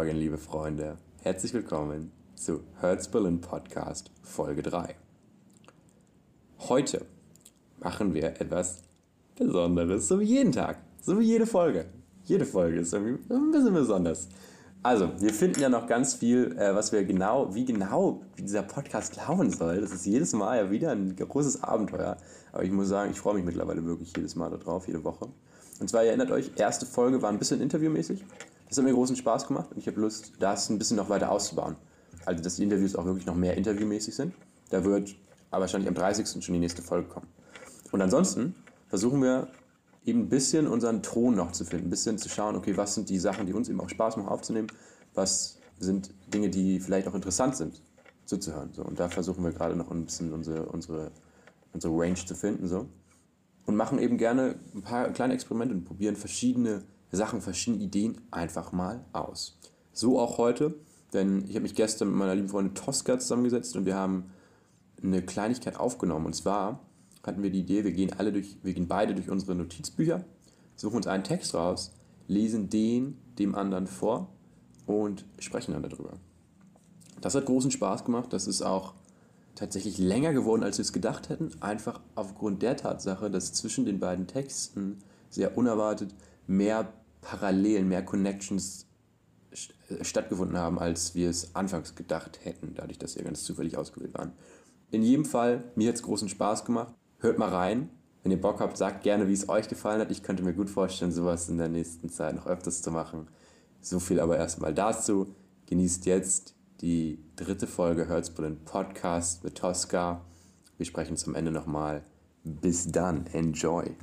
Morgen, liebe Freunde. Herzlich willkommen zu Herzberlin Podcast Folge 3. Heute machen wir etwas Besonderes, so wie jeden Tag, so wie jede Folge. Jede Folge ist irgendwie ein bisschen besonders. Also, wir finden ja noch ganz viel, äh, was wir genau, wie genau dieser Podcast laufen soll. Das ist jedes Mal ja wieder ein großes Abenteuer. Aber ich muss sagen, ich freue mich mittlerweile wirklich jedes Mal darauf, jede Woche. Und zwar, ihr erinnert euch, erste Folge war ein bisschen interviewmäßig. Das hat mir großen Spaß gemacht und ich habe Lust, das ein bisschen noch weiter auszubauen. Also, dass die Interviews auch wirklich noch mehr interviewmäßig sind. Da wird aber wahrscheinlich am 30. schon die nächste Folge kommen. Und ansonsten versuchen wir eben ein bisschen unseren Ton noch zu finden, ein bisschen zu schauen, okay, was sind die Sachen, die uns eben auch Spaß machen aufzunehmen, was sind Dinge, die vielleicht auch interessant sind zuzuhören. So. Und da versuchen wir gerade noch ein bisschen unsere, unsere, unsere Range zu finden. So und machen eben gerne ein paar kleine Experimente und probieren verschiedene Sachen, verschiedene Ideen einfach mal aus. So auch heute, denn ich habe mich gestern mit meiner lieben Freundin Tosca zusammengesetzt und wir haben eine Kleinigkeit aufgenommen. Und zwar hatten wir die Idee, wir gehen alle durch, wir gehen beide durch unsere Notizbücher, suchen uns einen Text raus, lesen den dem anderen vor und sprechen dann darüber. Das hat großen Spaß gemacht. Das ist auch tatsächlich länger geworden, als wir es gedacht hätten. Einfach aufgrund der Tatsache, dass zwischen den beiden Texten sehr unerwartet mehr Parallelen, mehr Connections äh, stattgefunden haben, als wir es anfangs gedacht hätten, dadurch, dass wir ganz zufällig ausgewählt waren. In jedem Fall, mir hat es großen Spaß gemacht. Hört mal rein. Wenn ihr Bock habt, sagt gerne, wie es euch gefallen hat. Ich könnte mir gut vorstellen, sowas in der nächsten Zeit noch öfters zu machen. So viel aber erstmal dazu. Genießt jetzt die dritte Folge Herzbrillen Podcast mit Tosca. Wir sprechen zum Ende nochmal. Bis dann, enjoy.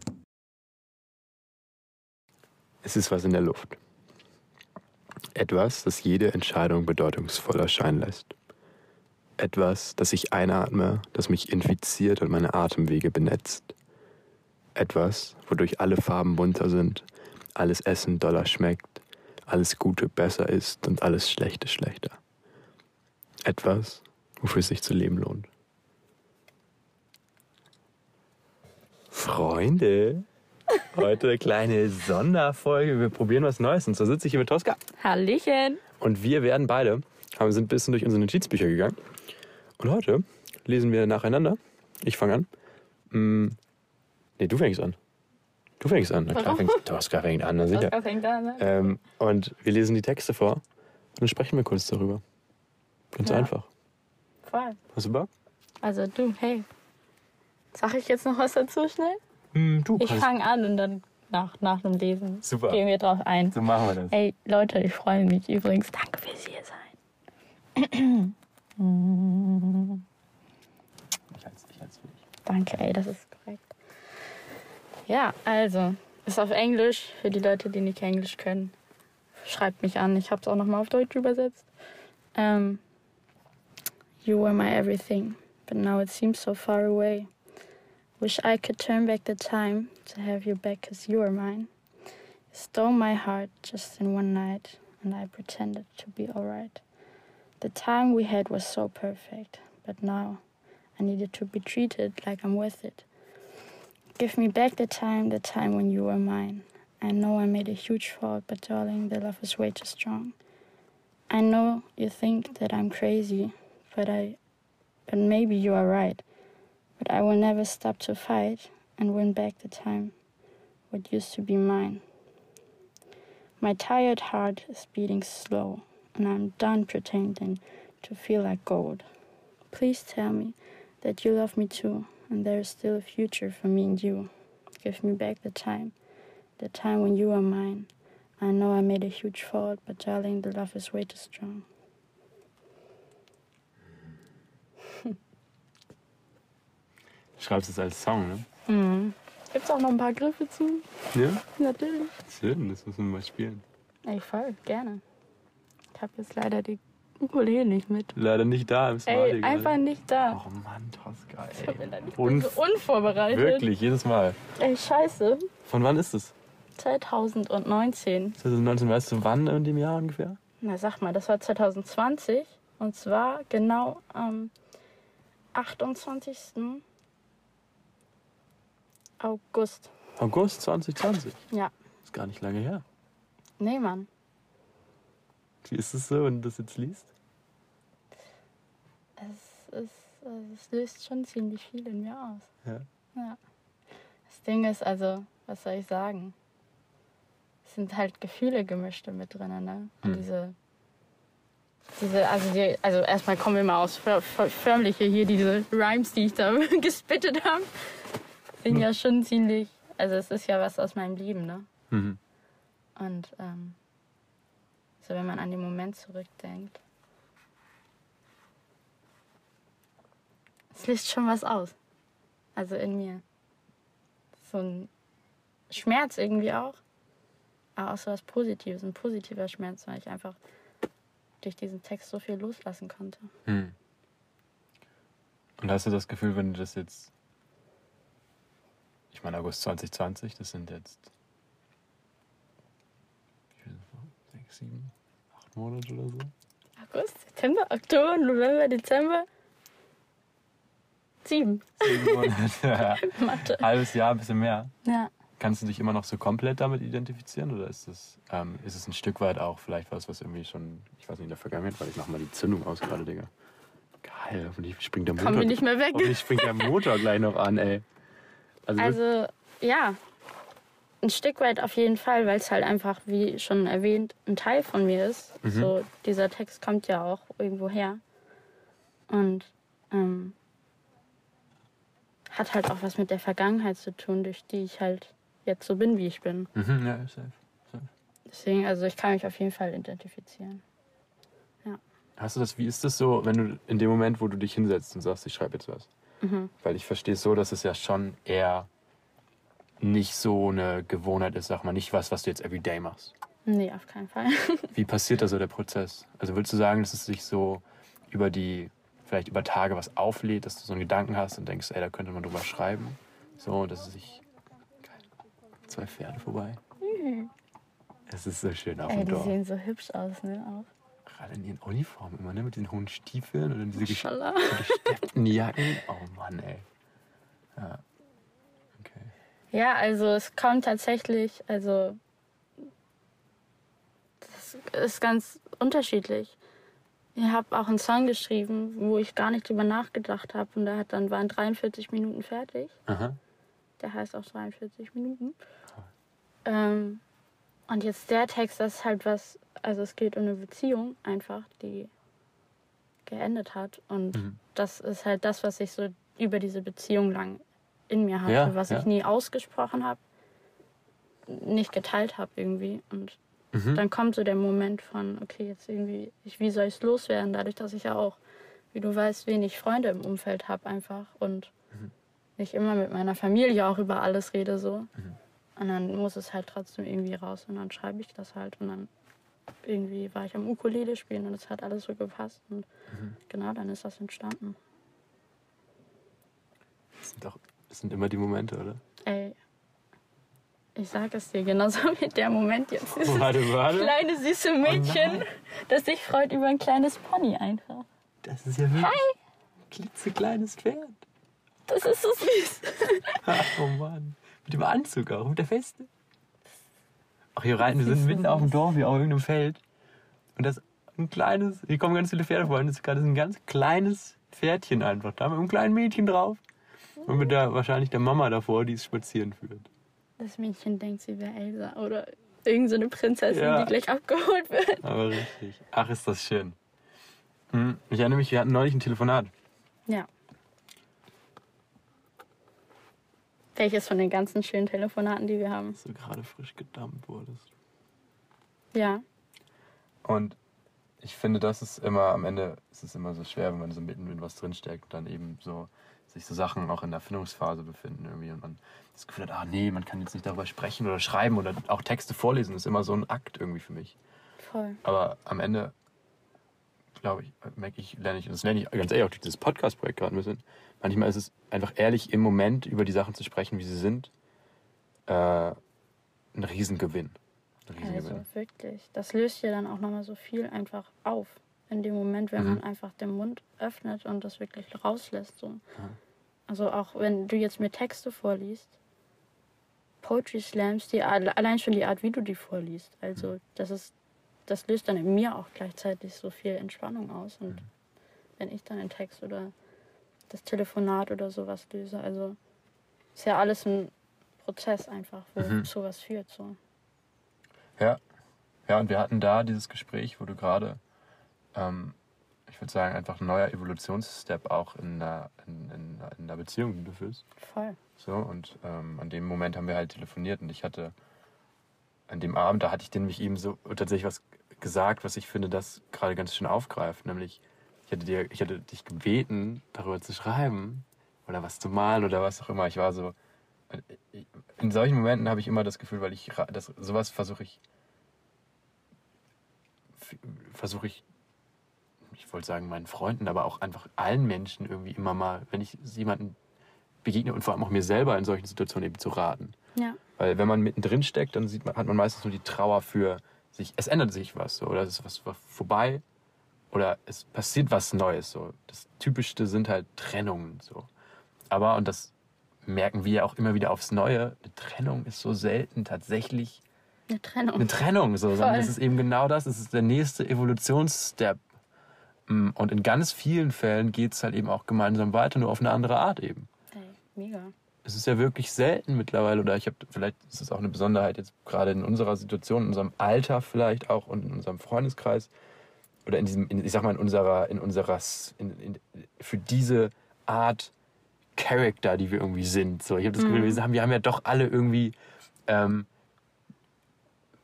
Es ist was in der Luft. Etwas, das jede Entscheidung bedeutungsvoll erscheinen lässt. Etwas, das ich einatme, das mich infiziert und meine Atemwege benetzt. Etwas, wodurch alle Farben bunter sind, alles Essen doller schmeckt, alles Gute besser ist und alles Schlechte schlechter etwas, wofür es sich zu leben lohnt. Freunde, heute eine kleine Sonderfolge. Wir probieren was Neues. Und zwar sitze ich hier mit Tosca. Hallöchen. Und wir werden beide, haben, sind ein bisschen durch unsere Notizbücher gegangen. Und heute lesen wir nacheinander. Ich fange an. Hm, nee, du fängst an. Du fängst an. Na klar, fängst, Tosca fängt an, na sicher. Tosca fängt an, ne? Ähm, und wir lesen die Texte vor und dann sprechen wir kurz darüber. Ganz ja. einfach. Voll. Hast du Bock? Also du, hey. Sag ich jetzt noch was dazu schnell? Mm, du ich fange an und dann nach, nach dem Lesen Super. gehen wir drauf ein. So machen wir das. Ey, Leute, ich freue mich übrigens. Danke fürs hier sein. ich halte ich halt's für dich. Danke, ey, das ist korrekt. Ja, also, ist auf Englisch für die Leute, die nicht Englisch können. Schreibt mich an. Ich habe es auch nochmal auf Deutsch übersetzt. Ähm, You were my everything, but now it seems so far away. Wish I could turn back the time to have you back, cause you are mine. You stole my heart just in one night, and I pretended to be alright. The time we had was so perfect, but now I needed to be treated like I'm worth it. Give me back the time, the time when you were mine. I know I made a huge fault, but darling, the love is way too strong. I know you think that I'm crazy, but I but maybe you are right. But I will never stop to fight and win back the time what used to be mine. My tired heart is beating slow, and I'm done pretending to feel like gold. Please tell me that you love me too, and there is still a future for me and you. Give me back the time, the time when you were mine. I know I made a huge fault, but darling, the love is way too strong. Schreibst es als Song, ne? Mhm. Gibt's auch noch ein paar Griffe zu? Ja? Natürlich. Schön, das müssen wir mal spielen. Ey, voll, gerne. Ich habe jetzt leider die Ukulele nicht mit. Leider nicht da im Ey, einfach gerade. nicht da. Oh Mann, Tosca, ey. Ich bin da nicht Unf so unvorbereitet. Wirklich, jedes Mal. Ey, scheiße. Von wann ist es? 2019. 2019, weißt du wann in dem Jahr ungefähr? Na, sag mal, das war 2020. Und zwar genau am 28. August. August 2020? Ja. Ist gar nicht lange her. Nee, Mann. Wie ist es so, wenn du das jetzt liest? Es, ist, also es löst schon ziemlich viel in mir aus. Ja. Ja. Das Ding ist also, was soll ich sagen? Es sind halt Gefühle gemischte mit drin, ne? Und Hm. diese, diese, also die, also erstmal kommen wir mal aus för, för, förmliche hier, diese Rhymes, die ich da gespittet habe, sind ja schon ziemlich, also es ist ja was aus meinem Leben, ne? Mhm. Und ähm, so wenn man an den Moment zurückdenkt, es löst schon was aus. Also in mir. So ein Schmerz irgendwie auch. Aber auch so was Positives, ein positiver Schmerz, weil ich einfach durch diesen Text so viel loslassen konnte. Hm. Und hast du das Gefühl, wenn du das jetzt. Ich meine, August 2020, das sind jetzt. Sechs, sieben, acht Monate oder so? August, September, Oktober, November, Dezember. Sieben. Sieben Monate. Mathe. Halbes Jahr, ein bisschen mehr. Ja. Kannst du dich immer noch so komplett damit identifizieren oder ist es, ähm, ist es ein Stück weit auch vielleicht was, was irgendwie schon, ich weiß nicht, in der Vergangenheit, weil ich mach mal die Zündung aus gerade, Digga. Geil, hoffentlich springt der Motor. Kommen wir nicht mehr weg. Hoffentlich springt der Motor gleich noch an, ey. Also, Also ja, ein Stück weit auf jeden Fall, weil es halt einfach, wie schon erwähnt, ein Teil von mir ist. Mhm. So, dieser Text kommt ja auch irgendwo her. Und ähm, hat halt auch was mit der Vergangenheit zu tun, durch die ich halt jetzt so bin, wie ich bin. mhm, ja, safe. Deswegen, also ich kann mich auf jeden Fall identifizieren. Hast du das, wie ist das so, wenn du in dem Moment, wo du dich hinsetzt und sagst, ich schreibe jetzt was? Mhm. Weil ich verstehe es so, dass es ja schon eher nicht so eine Gewohnheit ist, sag mal, nicht was, was du jetzt everyday machst. Nee, auf keinen Fall. Wie passiert da so der Prozess? Also willst du sagen, dass es sich so über die, vielleicht über Tage was auflädt, dass du so einen Gedanken hast und denkst, ey, da könnte man drüber schreiben? So, dass es sich. Zwei Pferde vorbei. Es ist so schön auf Ey, dem die Dorf. sehen so hübsch aus, ne? Auch. Gerade in ihren Uniformen immer, ne? Mit den hohen Stiefeln und dann diese Schala. gesteppten Jacken. Oh Mann, ey. Ja. Okay. Ja, also es kommt tatsächlich, also das ist ganz unterschiedlich. Ich habe auch einen Song geschrieben, wo ich gar nicht drüber nachgedacht habe und der hat dann waren 43 Minuten fertig. Aha. Der heißt auch 43 Minuten. Ähm, und jetzt der Text, das ist halt was, also es geht um eine Beziehung einfach, die geendet hat und Mhm. das ist halt das, was ich so über diese Beziehung lang in mir hatte, Ja, was ja. ich nie ausgesprochen habe, nicht geteilt habe irgendwie. Und Mhm. dann kommt so der Moment von, okay, jetzt irgendwie, ich, wie soll ich es loswerden, dadurch, dass ich ja auch, wie du weißt, wenig Freunde im Umfeld habe einfach und Mhm. nicht immer mit meiner Familie auch über alles rede so. Mhm. Und dann muss es halt trotzdem irgendwie raus und dann schreibe ich das halt und dann irgendwie war ich am Ukulele spielen und es hat alles so gepasst und Mhm. genau dann ist das entstanden. Das sind doch, das sind immer die Momente, oder? Ey, ich sag es dir, genauso wie der Moment jetzt. Dieses Warte, warte. kleine süße Mädchen, nein. das sich freut über ein kleines Pony einfach. Das ist ja wirklich ein klitzekleines Pferd. Das ist so süß. oh Mann. Mit dem Anzug auch, mit der Feste. Ach, hier rein, wir sind mitten auf dem. Dorf, hier auf irgendeinem Feld. Und das ist ein kleines, hier kommen ganz viele Pferde vor. Und das ist gerade ein ganz kleines Pferdchen einfach da mit einem kleinen Mädchen drauf. Und mit der, wahrscheinlich der Mama davor, die es spazieren führt. Das Mädchen denkt, sie wäre Elsa oder irgendeine so eine Prinzessin, Ja. die gleich abgeholt wird. Aber richtig. Ach, ist das schön. Hm, Ich erinnere mich, wir hatten neulich ein Telefonat. Ja. Welches von den ganzen schönen Telefonaten, die wir haben? Dass du gerade frisch gedammt wurdest. Ja. Und ich finde, das ist immer, am Ende ist es immer so schwer, wenn man so mitten in was drinsteckt und dann eben so sich so Sachen auch in der Erfindungsphase befinden irgendwie und man das Gefühl hat, ah nee, man kann jetzt nicht darüber sprechen oder schreiben oder auch Texte vorlesen, ist immer so ein Akt irgendwie für mich. Voll. Aber am Ende, glaube ich, merke ich, lerne ich, und das lerne ich ganz ehrlich auch durch dieses Podcast-Projekt gerade ein bisschen, manchmal ist es einfach ehrlich im Moment über die Sachen zu sprechen, wie sie sind, äh, ein Riesengewinn. Ein Riesengewinn. Also wirklich. Das löst ja dann auch nochmal so viel einfach auf. In dem Moment, wenn Mhm. man einfach den Mund öffnet und das wirklich rauslässt. So. Also auch wenn du jetzt mir Texte vorliest, Poetry Slams, die, alle- allein schon die Art, wie du die vorliest. Also das ist das löst dann in mir auch gleichzeitig so viel Entspannung aus. Und wenn ich dann einen Text oder das Telefonat oder sowas löse, also ist ja alles ein Prozess einfach, wo Mhm. sowas führt. So. Ja. Ja, und wir hatten da dieses Gespräch, wo du gerade, ähm, ich würde sagen, einfach ein neuer Evolutionsstep auch in der, in, in, in der Beziehung, die du führst. Voll. So, und ähm, an dem Moment haben wir halt telefoniert und ich hatte an dem Abend, da hatte ich nämlich ihm so tatsächlich was gesagt, was ich finde, das gerade ganz schön aufgreift. Nämlich, ich hatte, dir, ich hatte dich gebeten, darüber zu schreiben oder was zu malen oder was auch immer. Ich war so. In solchen Momenten habe ich immer das Gefühl, weil ich das, sowas versuche ich. versuche ich, ich wollte sagen, meinen Freunden, aber auch einfach allen Menschen irgendwie immer mal, wenn ich jemanden begegne und vor allem auch mir selber in solchen Situationen eben zu raten. Ja. Weil wenn man mittendrin steckt, dann sieht man, hat man meistens nur die Trauer für sich, es ändert sich was, so, oder es ist was vorbei, oder es passiert was Neues. So. Das Typischste sind halt Trennungen. So. Aber, und das merken wir ja auch immer wieder aufs Neue, eine Trennung ist so selten tatsächlich Eine Trennung. eine Trennung, so, Voll. es ist eben genau das, es ist der nächste Evolutionsstep. Mm, Und in ganz vielen Fällen geht es halt eben auch gemeinsam weiter, nur auf eine andere Art eben. Ey, mega. Es ist ja wirklich selten mittlerweile, oder ich habe, vielleicht ist es auch eine Besonderheit jetzt gerade in unserer Situation, in unserem Alter vielleicht auch und in unserem Freundeskreis, oder in diesem, in, ich sag mal, in unserer, in unserer, in, in, für diese Art Charakter, die wir irgendwie sind. So, ich habe das Gefühl, wir haben, wir haben ja doch alle irgendwie ähm,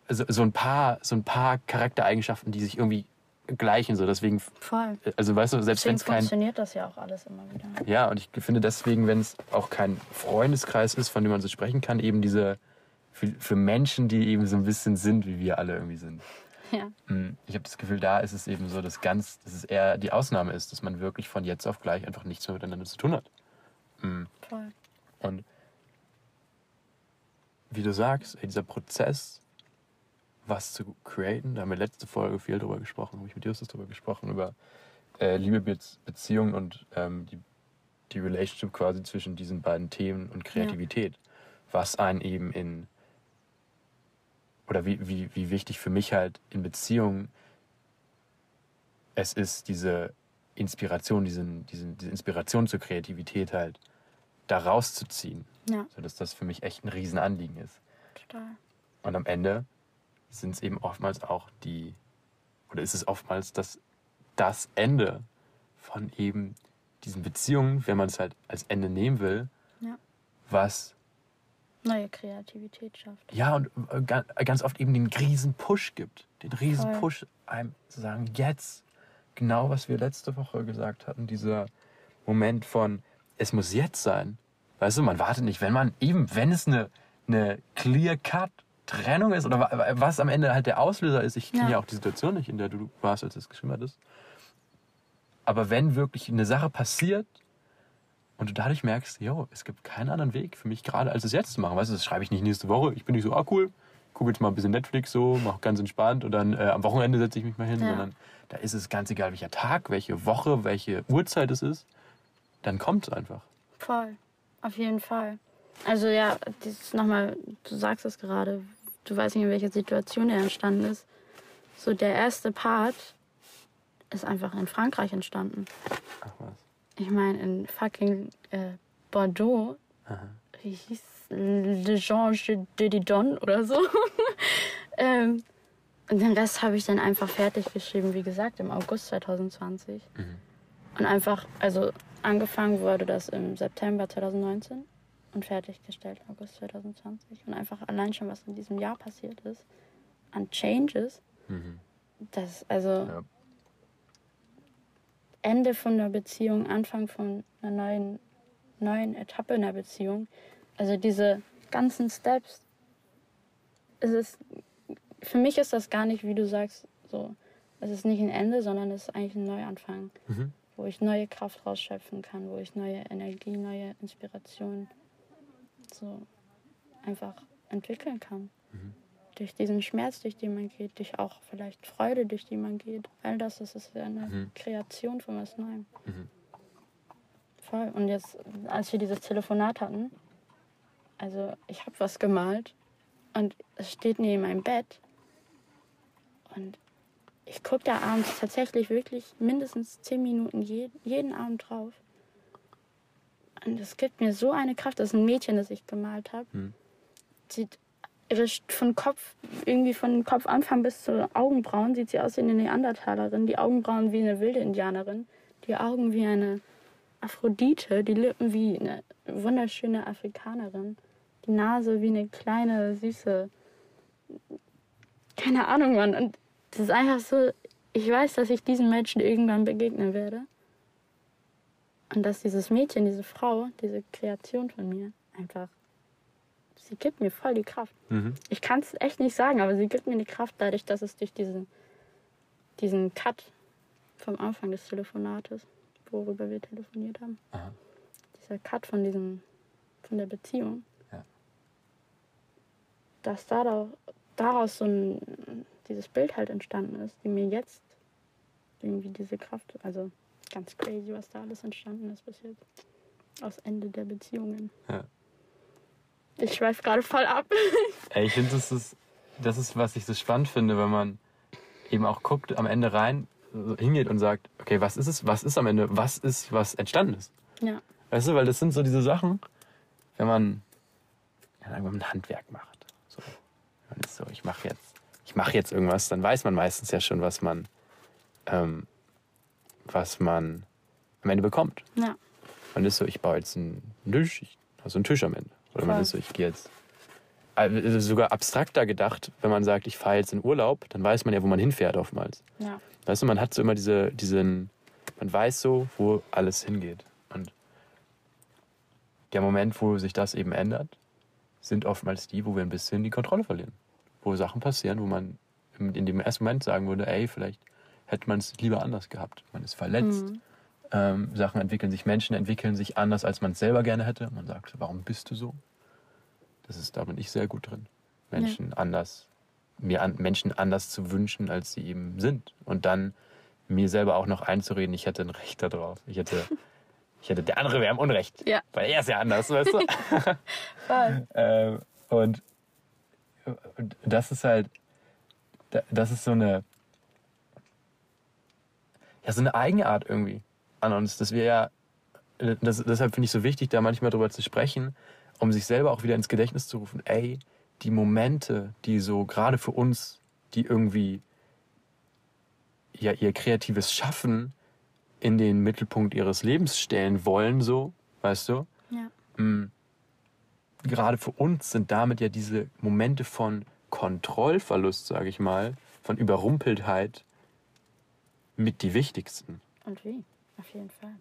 so, so ein paar, so ein paar Charaktereigenschaften, die sich irgendwie gleichen. So, deswegen, Voll. also weißt du, selbst wenn es kein funktioniert das ja auch alles immer wieder. ja, und ich finde deswegen, wenn es auch kein Freundeskreis ist, von dem man so sprechen kann, eben diese für, für Menschen, die eben so ein bisschen sind, wie wir alle irgendwie sind. Ja. Mm, Ich habe das Gefühl, da ist es eben so, dass ganz, dass es eher die Ausnahme ist, dass man wirklich von jetzt auf gleich einfach nichts mehr miteinander zu tun hat. Mm, Voll. Und wie du sagst, dieser Prozess, was zu createn, da haben wir letzte Folge viel drüber gesprochen, habe ich mit Justus drüber gesprochen, über äh, Liebe, Be Beziehung und ähm, die, die Relationship quasi zwischen diesen beiden Themen und Kreativität. Was einen eben in, oder wie, wie, wie wichtig für mich halt in Beziehungen es ist, diese Inspiration, diesen, diesen, diese Inspiration zur Kreativität halt da rauszuziehen. Ja, So dass das für mich echt ein Riesenanliegen ist. total. Und am Ende sind es eben oftmals auch die, oder ist es oftmals das, das Ende von eben diesen Beziehungen, wenn man es halt als Ende nehmen will, Ja. was Neue Kreativität schafft. ja und äh, ga- ganz oft eben den riesen Push gibt. Den riesen Voll. Push, einem zu sagen, jetzt, genau was wir letzte Woche gesagt hatten, dieser Moment von, es muss jetzt sein. Weißt du, man wartet nicht, wenn man eben, wenn es eine, eine clear-cut Trennung ist oder wa- was am Ende halt der Auslöser ist. Ich kenne Ja. ja auch die Situation nicht, in der du warst, als es geschrieben hattest. Aber wenn wirklich eine Sache passiert und du dadurch merkst, jo, es gibt keinen anderen Weg für mich gerade, als es jetzt zu machen. Weißt du, das schreibe ich nicht nächste Woche. Ich bin nicht so, ah cool, gucke jetzt mal ein bisschen Netflix so, mach ganz entspannt und dann äh, am Wochenende setze ich mich mal hin, Ja. sondern da ist es ganz egal, welcher Tag, welche Woche, welche Uhrzeit es ist, dann kommt es einfach. Voll. Auf jeden Fall. Also ja, dieses nochmal, du sagst es gerade, du weißt nicht, in welcher Situation er entstanden ist. So der erste Part ist einfach in Frankreich entstanden. Ach was. Ich meine, in fucking äh, Bordeaux, wie hieß Le Jean de Didon oder so. ähm, und den Rest habe ich dann einfach fertig geschrieben, wie gesagt, im August 2020. Und einfach, also angefangen wurde das im September 2019 und fertiggestellt August 2020. Und einfach allein schon, was in diesem Jahr passiert ist, an Changes, das, also Ja. Ende von der Beziehung, Anfang von einer neuen, neuen Etappe in der Beziehung. Also diese ganzen Steps. Es ist, für mich ist das gar nicht, wie du sagst, so. Es ist nicht ein Ende, sondern es ist eigentlich ein Neuanfang, Mhm. wo ich neue Kraft rausschöpfen kann, wo ich neue Energie, neue Inspiration so einfach entwickeln kann. Durch diesen Schmerz, durch den man geht, durch auch vielleicht Freude, durch die man geht. All das, das ist ja eine Mhm. Kreation von was Neuem. Mhm. Voll. Und jetzt, als wir dieses Telefonat hatten, also ich habe was gemalt und es steht neben meinem Bett und ich gucke da abends tatsächlich wirklich mindestens zehn Minuten je, jeden Abend drauf. Und es gibt mir so eine Kraft. Das ist ein Mädchen, das ich gemalt habe. Hm. Sieht St- von Kopf, irgendwie von Kopfanfang bis zu Augenbrauen, sieht sie aus wie eine Neandertalerin. Die Augenbrauen wie eine wilde Indianerin. Die Augen wie eine Aphrodite. Die Lippen wie eine wunderschöne Afrikanerin. Die Nase wie eine kleine, süße. Keine Ahnung, Mann. Und das ist einfach so. Ich weiß, dass ich diesen Menschen irgendwann begegnen werde. Und dass dieses Mädchen, diese Frau, diese Kreation von mir, einfach. Sie gibt mir voll die Kraft. Mhm. Ich kann es echt nicht sagen, aber sie gibt mir die Kraft dadurch, dass es durch diesen, diesen Cut vom Anfang des Telefonates, worüber wir telefoniert haben, Aha. dieser Cut von diesem, von der Beziehung, Ja. dass daraus, daraus so ein, dieses Bild halt entstanden ist, die mir jetzt irgendwie diese Kraft, also ganz crazy, was da alles entstanden ist bis jetzt. Aus Ende der Beziehungen. Ja. Ich schweife gerade voll ab. Ey, ich finde, das ist, das ist, was ich so spannend finde, wenn man eben auch guckt, am Ende rein, hingeht und sagt, okay, was ist es, was ist am Ende, was ist, was entstanden ist. ja. Weißt du, weil das sind so diese Sachen, wenn man, mal, ein Handwerk macht. So, man ist so, ich mache jetzt, ich mache jetzt irgendwas, dann weiß man meistens ja schon, was man, ähm, was man am Ende bekommt. Ja. Man ist so, ich baue jetzt einen Tisch, ich habe so einen Tisch am Ende. Oder man ist so, ich gehe jetzt. Also sogar abstrakter gedacht, wenn man sagt, ich fahre jetzt in Urlaub, dann weiß man ja, wo man hinfährt oftmals. Ja. Weißt du, man hat so immer diese, diesen, man weiß so, wo alles hingeht. Und der Moment, wo sich das eben ändert, sind oftmals die, wo wir ein bisschen die Kontrolle verlieren. Wo Sachen passieren, wo man in in dem ersten Moment sagen würde, ey, vielleicht hätte man es lieber anders gehabt. Man ist verletzt. Mhm. Ähm, Sachen entwickeln sich, Menschen entwickeln sich anders, als man es selber gerne hätte. Man sagt, warum bist du so? Das ist, da bin ich sehr gut drin. Menschen anders, mir an, Menschen anders zu wünschen, als sie eben sind. Und dann mir selber auch noch einzureden, ich hätte ein Recht darauf. Ich hätte, ich hätte, der andere wäre im Unrecht. Ja. Weil er ist ja anders, weißt du? Voll. ähm, und, das ist halt, da- das ist so eine, ja, so eine Eigenart irgendwie an uns, dass wir ja, das, deshalb finde ich so wichtig, da manchmal drüber zu sprechen, um sich selber auch wieder ins Gedächtnis zu rufen, ey, die Momente, die so gerade für uns, die irgendwie ja ihr kreatives Schaffen in den Mittelpunkt ihres Lebens stellen wollen, so, weißt du? Ja. Mm, gerade für uns sind damit ja diese Momente von Kontrollverlust, sage ich mal, von Überrumpeltheit mit die wichtigsten. Und wie? Auf jeden Fall.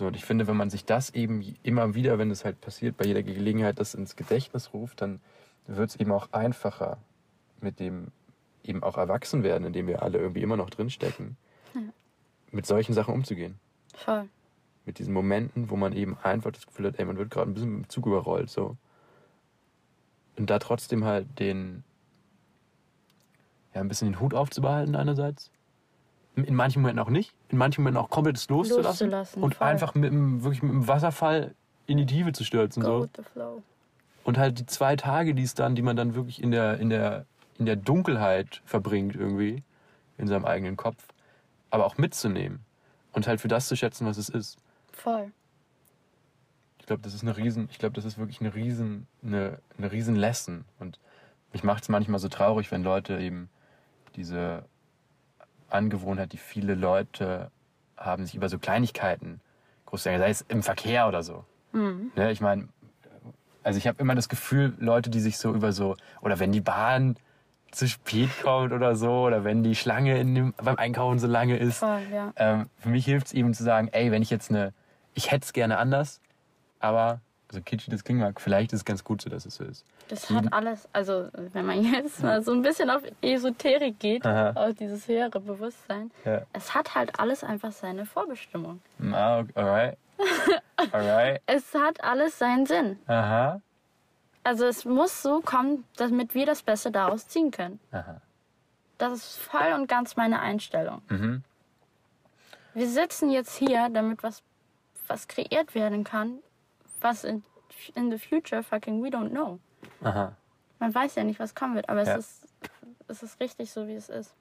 So, und ich finde, wenn man sich das eben immer wieder, wenn es halt passiert, bei jeder Gelegenheit das ins Gedächtnis ruft, dann wird es eben auch einfacher mit dem eben auch erwachsen werden, in dem wir alle irgendwie immer noch drinstecken, Ja. mit solchen Sachen umzugehen. Voll. Mit diesen Momenten, wo man eben einfach das Gefühl hat, ey, man wird gerade ein bisschen mit dem Zug überrollt, so. Und da trotzdem halt den, ja, ein bisschen den Hut aufzubehalten einerseits. In manchen Momenten auch nicht. In manchen Momenten auch komplett das loszulassen. Loszulassen, und voll. einfach mit dem, wirklich mit dem Wasserfall in die Tiefe zu stürzen. Go So. with the flow. Und halt die zwei Tage, die es dann, die man dann wirklich in der, in der, in der Dunkelheit verbringt irgendwie, in seinem eigenen Kopf, aber auch mitzunehmen. Und halt für das zu schätzen, was es ist. Voll. Ich glaube, das ist eine riesen, ich glaube, das ist wirklich eine riesen, eine, eine riesen Lesson. Und mich macht es manchmal so traurig, wenn Leute eben diese Angewohnheit, die viele Leute haben, sich über so Kleinigkeiten groß zu sei es im Verkehr oder so. Mhm. Ne, ich meine, also ich habe immer das Gefühl, Leute, die sich so über so, oder wenn die Bahn zu spät kommt oder so, oder wenn die Schlange in dem, beim Einkaufen so lange ist, Voll, ja. ähm, für mich hilft es eben zu sagen, ey, wenn ich jetzt eine, ich hätte es gerne anders, aber, so kitschig das klingen mag, vielleicht ist es ganz gut so, dass es so ist. Das hat alles, also wenn man jetzt mal so ein bisschen auf Esoterik geht, Aha. auf dieses höhere Bewusstsein, Ja. es hat halt alles einfach seine Vorbestimmung. Ah, okay, alright. Alright. Es hat alles seinen Sinn. Aha. Also es muss so kommen, damit wir das Beste daraus ziehen können. Aha. Das ist voll und ganz meine Einstellung. Mhm. Wir sitzen jetzt hier, damit was, was kreiert werden kann, was in, in the future fucking we don't know. Aha. Man weiß ja nicht, was kommen wird, aber Ja. es, ist, es ist richtig so, wie es ist.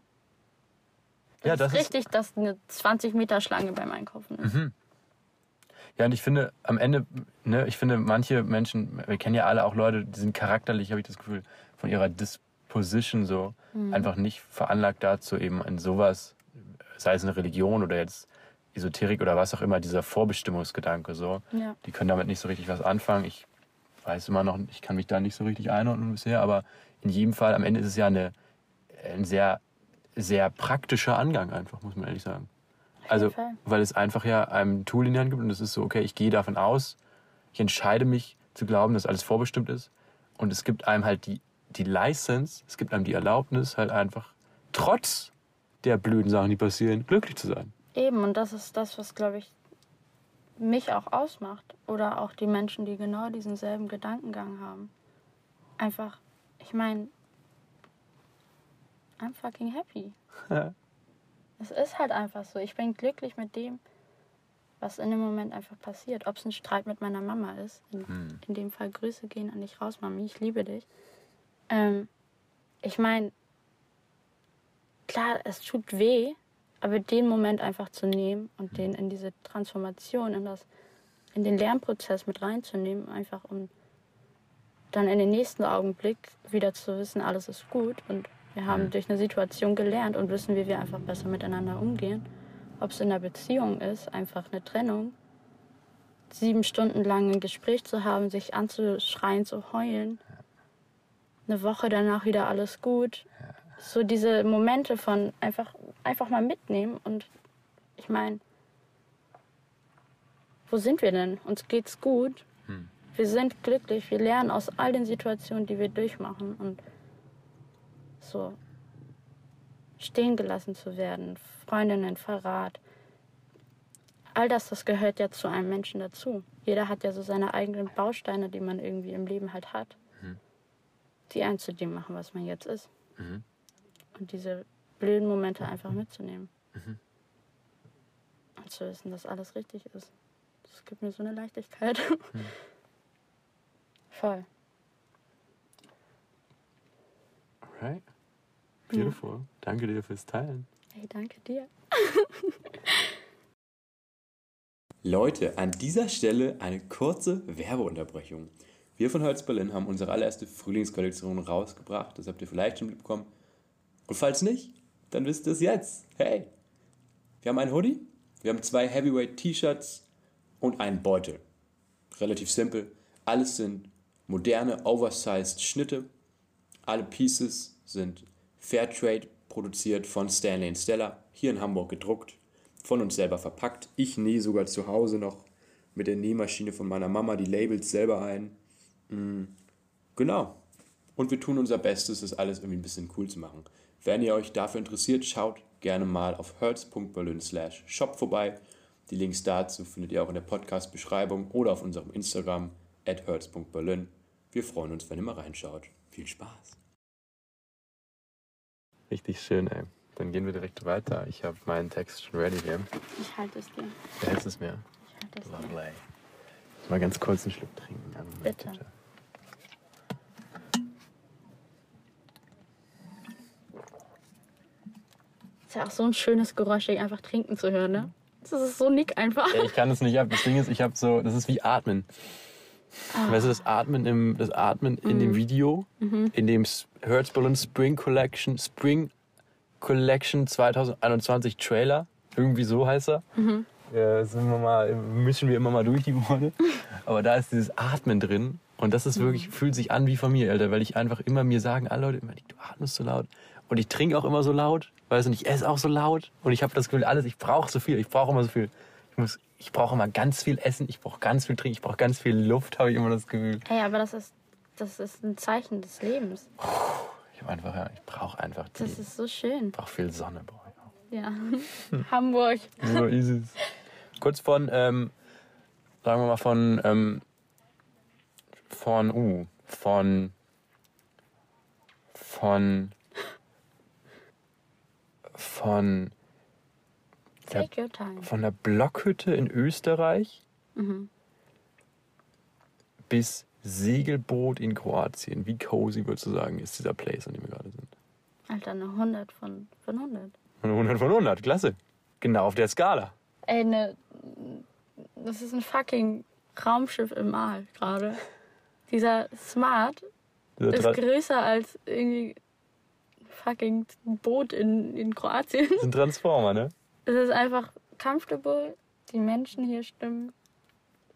Das Ja, ist das ist- richtig, dass eine 20 Meter Schlange beim Einkaufen ist. Mhm. Ja, und ich finde, am Ende, ne, ich finde, manche Menschen, wir kennen ja alle auch Leute, die sind charakterlich, habe ich das Gefühl, von ihrer Disposition so, einfach nicht veranlagt dazu, eben in sowas, sei es eine Religion oder jetzt Esoterik oder was auch immer, dieser Vorbestimmungsgedanke so, Ja. die können damit nicht so richtig was anfangen. Ich weiß immer noch, ich kann mich da nicht so richtig einordnen bisher, aber in jedem Fall, am Ende ist es ja eine, ein sehr, sehr praktischer Angang einfach, muss man ehrlich sagen. Also, Fall. weil es einfach ja einem Tool in die Hand gibt und es ist so, okay, ich gehe davon aus, ich entscheide mich zu glauben, dass alles vorbestimmt ist und es gibt einem halt die, die License, es gibt einem die Erlaubnis, halt einfach trotz der blöden Sachen, die passieren, glücklich zu sein. Eben, und das ist das, was, glaube ich, mich auch ausmacht. Oder auch die Menschen, die genau diesen selben Gedankengang haben. Einfach, ich meine, I'm fucking happy. Es ist halt einfach so. Ich bin glücklich mit dem, was in dem Moment einfach passiert. Ob es ein Streit mit meiner Mama ist. In, Hm. in dem Fall Grüße gehen an dich raus, Mami. Ich liebe dich. Ähm, ich meine, klar, es tut weh, aber den Moment einfach zu nehmen und den in diese Transformation, in, das, in den Lernprozess mit reinzunehmen, einfach um dann in den nächsten Augenblick wieder zu wissen, alles ist gut und wir haben durch eine Situation gelernt und wissen, wie wir einfach besser miteinander umgehen. Ob es in einer Beziehung ist, einfach eine Trennung, sieben Stunden lang ein Gespräch zu haben, sich anzuschreien, zu heulen, eine Woche danach wieder alles gut. So diese Momente von einfach, einfach mal mitnehmen und ich meine, wo sind wir denn? Uns geht's gut. Wir sind glücklich. Wir lernen aus all den Situationen, die wir durchmachen und so stehen gelassen zu werden, Freundinnen, Verrat. All das, das gehört ja zu einem Menschen dazu. Jeder hat ja so seine eigenen Bausteine, die man irgendwie im Leben halt hat, die einen zu dem machen, was man jetzt ist. Und diese blöden Momente einfach mitzunehmen. Und zu wissen, dass alles richtig ist. Das gibt mir so eine Leichtigkeit. Voll. Alright. Beautiful. Danke dir fürs Teilen. Hey, danke dir. Leute, an dieser Stelle eine kurze Werbeunterbrechung. Wir von Holz Berlin haben unsere allererste Frühlingskollektion rausgebracht. Das habt ihr vielleicht schon mitbekommen. Und falls nicht, dann wisst ihr es jetzt. Hey! Wir haben einen Hoodie, wir haben zwei Heavyweight T-Shirts und einen Beutel. Relativ simpel. Alles sind moderne, oversized Schnitte. Alle Pieces sind Fairtrade produziert von Stanley Stella, hier in Hamburg gedruckt, von uns selber verpackt. Ich nähe sogar zu Hause noch mit der Nähmaschine von meiner Mama die Labels selber ein. Mm, Genau. Und wir tun unser Bestes, das alles irgendwie ein bisschen cool zu machen. Wenn ihr euch dafür interessiert, schaut gerne mal auf hertz.berlin slash shop vorbei. Die Links dazu findet ihr auch in der Podcast-Beschreibung oder auf unserem Instagram at hertz.berlin. Wir freuen uns, wenn ihr mal reinschaut. Viel Spaß! Richtig schön, ey. Dann gehen wir direkt weiter. Ich habe meinen Text schon ready hier. Ich halte es dir. Wer ist es mir? Ich halte es dir. Lovely. Mal ganz kurz einen Schluck trinken. Moment, Bitte. Ist ja auch so ein schönes Geräusch, dich einfach trinken zu hören, ne? Das ist so nick einfach. Ey, ich kann es nicht ab. Das Ding ist, ich habe so, das ist wie Atmen. Weißt du, das Atmen im, das Atmen in dem Video, in dem Hertz Balloon Spring Collection, Spring Collection 2021 Trailer, irgendwie so heißt er. Ja, sind wir mal, mischen wir immer mal durch die Worte. Aber da ist dieses Atmen drin. Und das ist wirklich, fühlt sich an wie von mir, Alter, weil ich einfach immer mir sagen, alle Leute immer, du atmest so laut. Und ich trinke auch immer so laut, weißt du, und ich esse auch so laut. Und ich habe das Gefühl, alles, ich brauche so viel, ich brauche immer so viel. Ich muss, ich brauche immer ganz viel Essen, ich brauche ganz viel Trinken, ich brauche ganz viel Luft, habe ich immer das Gefühl. Hey, aber das ist, das ist ein Zeichen des Lebens. Ich habe einfach, ja, ich brauche einfach die, Das ist so schön. ich brauche viel Sonne, brauche ich auch. Ja. Hamburg. So easy. Kurz von, ähm, sagen wir mal von, ähm, von, uh, von, von, von, der, von der Blockhütte in Österreich bis Segelboot in Kroatien. Wie cozy würdest du sagen, ist dieser Place, an dem wir gerade sind? Alter, eine 100 von, von 100. Eine 100 von 100, klasse. Genau auf der Skala. Ey, ne. Das ist ein fucking Raumschiff im All gerade. Dieser Smart ist größer als irgendwie fucking Boot in, in Kroatien. Das ein Transformer, ne? Es ist einfach comfortable. Die Menschen hier stimmen.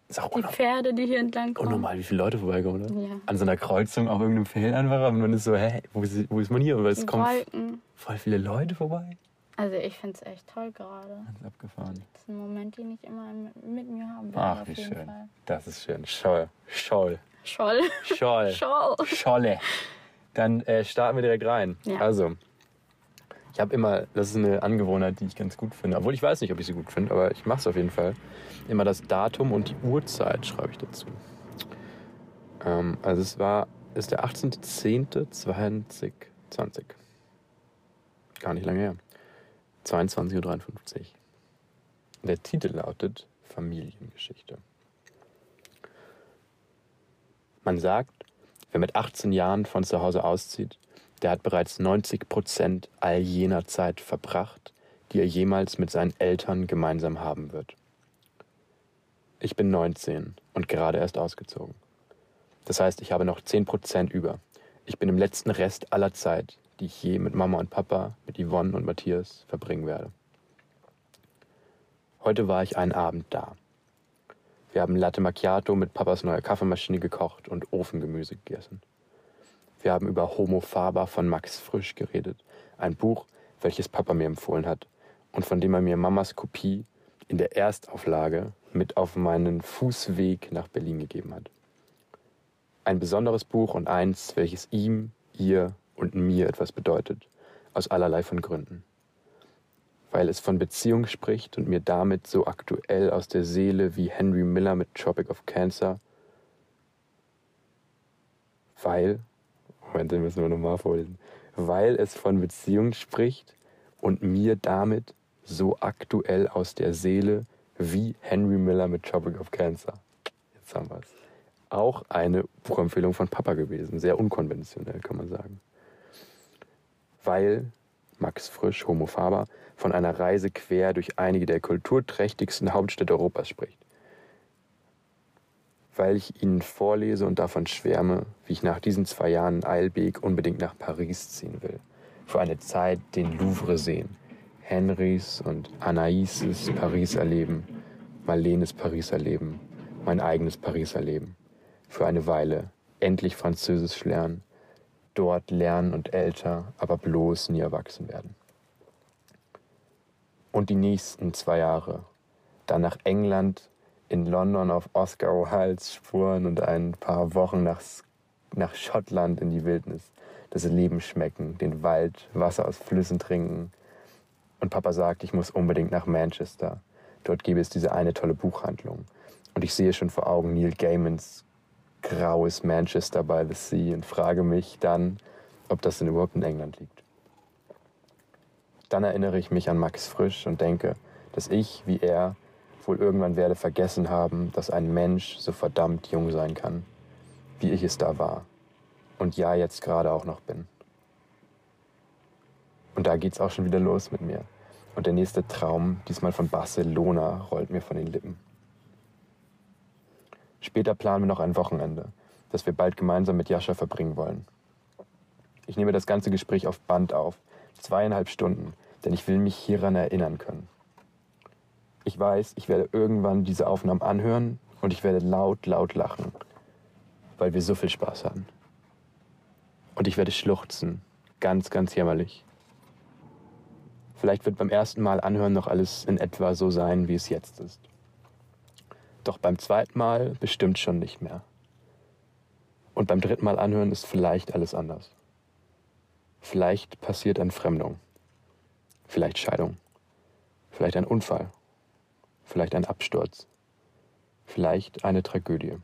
Ist auch Die unnormal, Pferde, die hier entlang kommen. unnormal, wie viele Leute vorbeikommen, oder? Ja. An so einer Kreuzung auf irgendeinem Feld einfach. Und man ist so, hä, wo ist, wo ist man hier? Aber es kommen voll viele Leute vorbei. Also ich finde es echt toll gerade. Ganz abgefahren. Das ist ein Moment, den ich immer mit- mir haben werde. Ach, wie schön. Fall. Das ist schön. Scholl. Scholl. Scholl. Scholl. Scholl. Scholle. Dann äh, starten wir direkt rein. Ja. Also, ich habe immer, das ist eine Angewohnheit, die ich ganz gut finde. Obwohl ich weiß nicht, ob ich sie gut finde, aber ich mache es auf jeden Fall. Immer das Datum und die Uhrzeit schreibe ich dazu. Ähm, also es war, ist der 18.10.2020. Gar nicht lange her. 22.53 Uhr. Der Titel lautet Familiengeschichte. Man sagt, wer mit 18 Jahren von zu Hause auszieht, der hat bereits 90 Prozent all jener Zeit verbracht, die er jemals mit seinen Eltern gemeinsam haben wird. Ich bin 19 und gerade erst ausgezogen. Das heißt, ich habe noch 10 Prozent über. Ich bin im letzten Rest aller Zeit, die ich je mit Mama und Papa, mit Yvonne und Matthias verbringen werde. Heute war ich einen Abend da. Wir haben Latte Macchiato mit Papas neuer Kaffeemaschine gekocht und Ofengemüse gegessen. Wir haben über Homo Faber von Max Frisch geredet, ein Buch, welches Papa mir empfohlen hat und von dem er mir Mamas Kopie in der Erstauflage mit auf meinen Fußweg nach Berlin gegeben hat. Ein besonderes Buch und eins, welches ihm, ihr und mir etwas bedeutet, aus allerlei von Gründen weil es von Beziehung spricht und mir damit so aktuell aus der Seele wie Henry Miller mit Tropic of Cancer. Weil, Moment, den müssen wir nochmal vorlesen. Weil es von Beziehung spricht und mir damit so aktuell aus der Seele wie Henry Miller mit Tropic of Cancer. Jetzt haben wir es. Auch eine Buchempfehlung von Papa gewesen. Sehr unkonventionell, kann man sagen. Weil Max Frisch, Homo Faber, von einer Reise quer durch einige der kulturträchtigsten Hauptstädte Europas spricht. Weil ich Ihnen vorlese und davon schwärme, wie ich nach diesen zwei Jahren in unbedingt nach Paris ziehen will. Für eine Zeit den Louvre sehen, Henrys und Anaïses Paris erleben, Marlenes Paris erleben, mein eigenes Paris erleben. Für eine Weile endlich Französisch lernen, dort lernen und älter, aber bloß nie erwachsen werden. Und die nächsten zwei Jahre, dann nach England, in London auf Oscar Wildes Spuren und ein paar Wochen nach, nach Schottland in die Wildnis, das Leben schmecken, den Wald, Wasser aus Flüssen trinken. Und Papa sagt, ich muss unbedingt nach Manchester. Dort gäbe es diese eine tolle Buchhandlung. Und ich sehe schon vor Augen Neil Gaimans graues Manchester by the Sea und frage mich dann, ob das denn überhaupt in England liegt. Dann erinnere ich mich an Max Frisch und denke, dass ich, wie er, wohl irgendwann werde vergessen haben, dass ein Mensch so verdammt jung sein kann, wie ich es da war und ja jetzt gerade auch noch bin. Und da geht's auch schon wieder los mit mir. Und der nächste Traum, diesmal von Barcelona, rollt mir von den Lippen. Später planen wir noch ein Wochenende, das wir bald gemeinsam mit Jascha verbringen wollen. Ich nehme das ganze Gespräch auf Band auf, zweieinhalb Stunden, denn ich will mich hieran erinnern können. Ich weiß, ich werde irgendwann diese Aufnahmen anhören und ich werde laut, laut lachen, weil wir so viel Spaß hatten. Und ich werde schluchzen, ganz, ganz jämmerlich. Vielleicht wird beim ersten Mal anhören noch alles in etwa so sein, wie es jetzt ist. Doch beim zweiten Mal bestimmt schon nicht mehr. Und beim dritten Mal anhören ist vielleicht alles anders. Vielleicht passiert Entfremdung. Vielleicht Scheidung. Vielleicht ein Unfall. Vielleicht ein Absturz. Vielleicht eine Tragödie.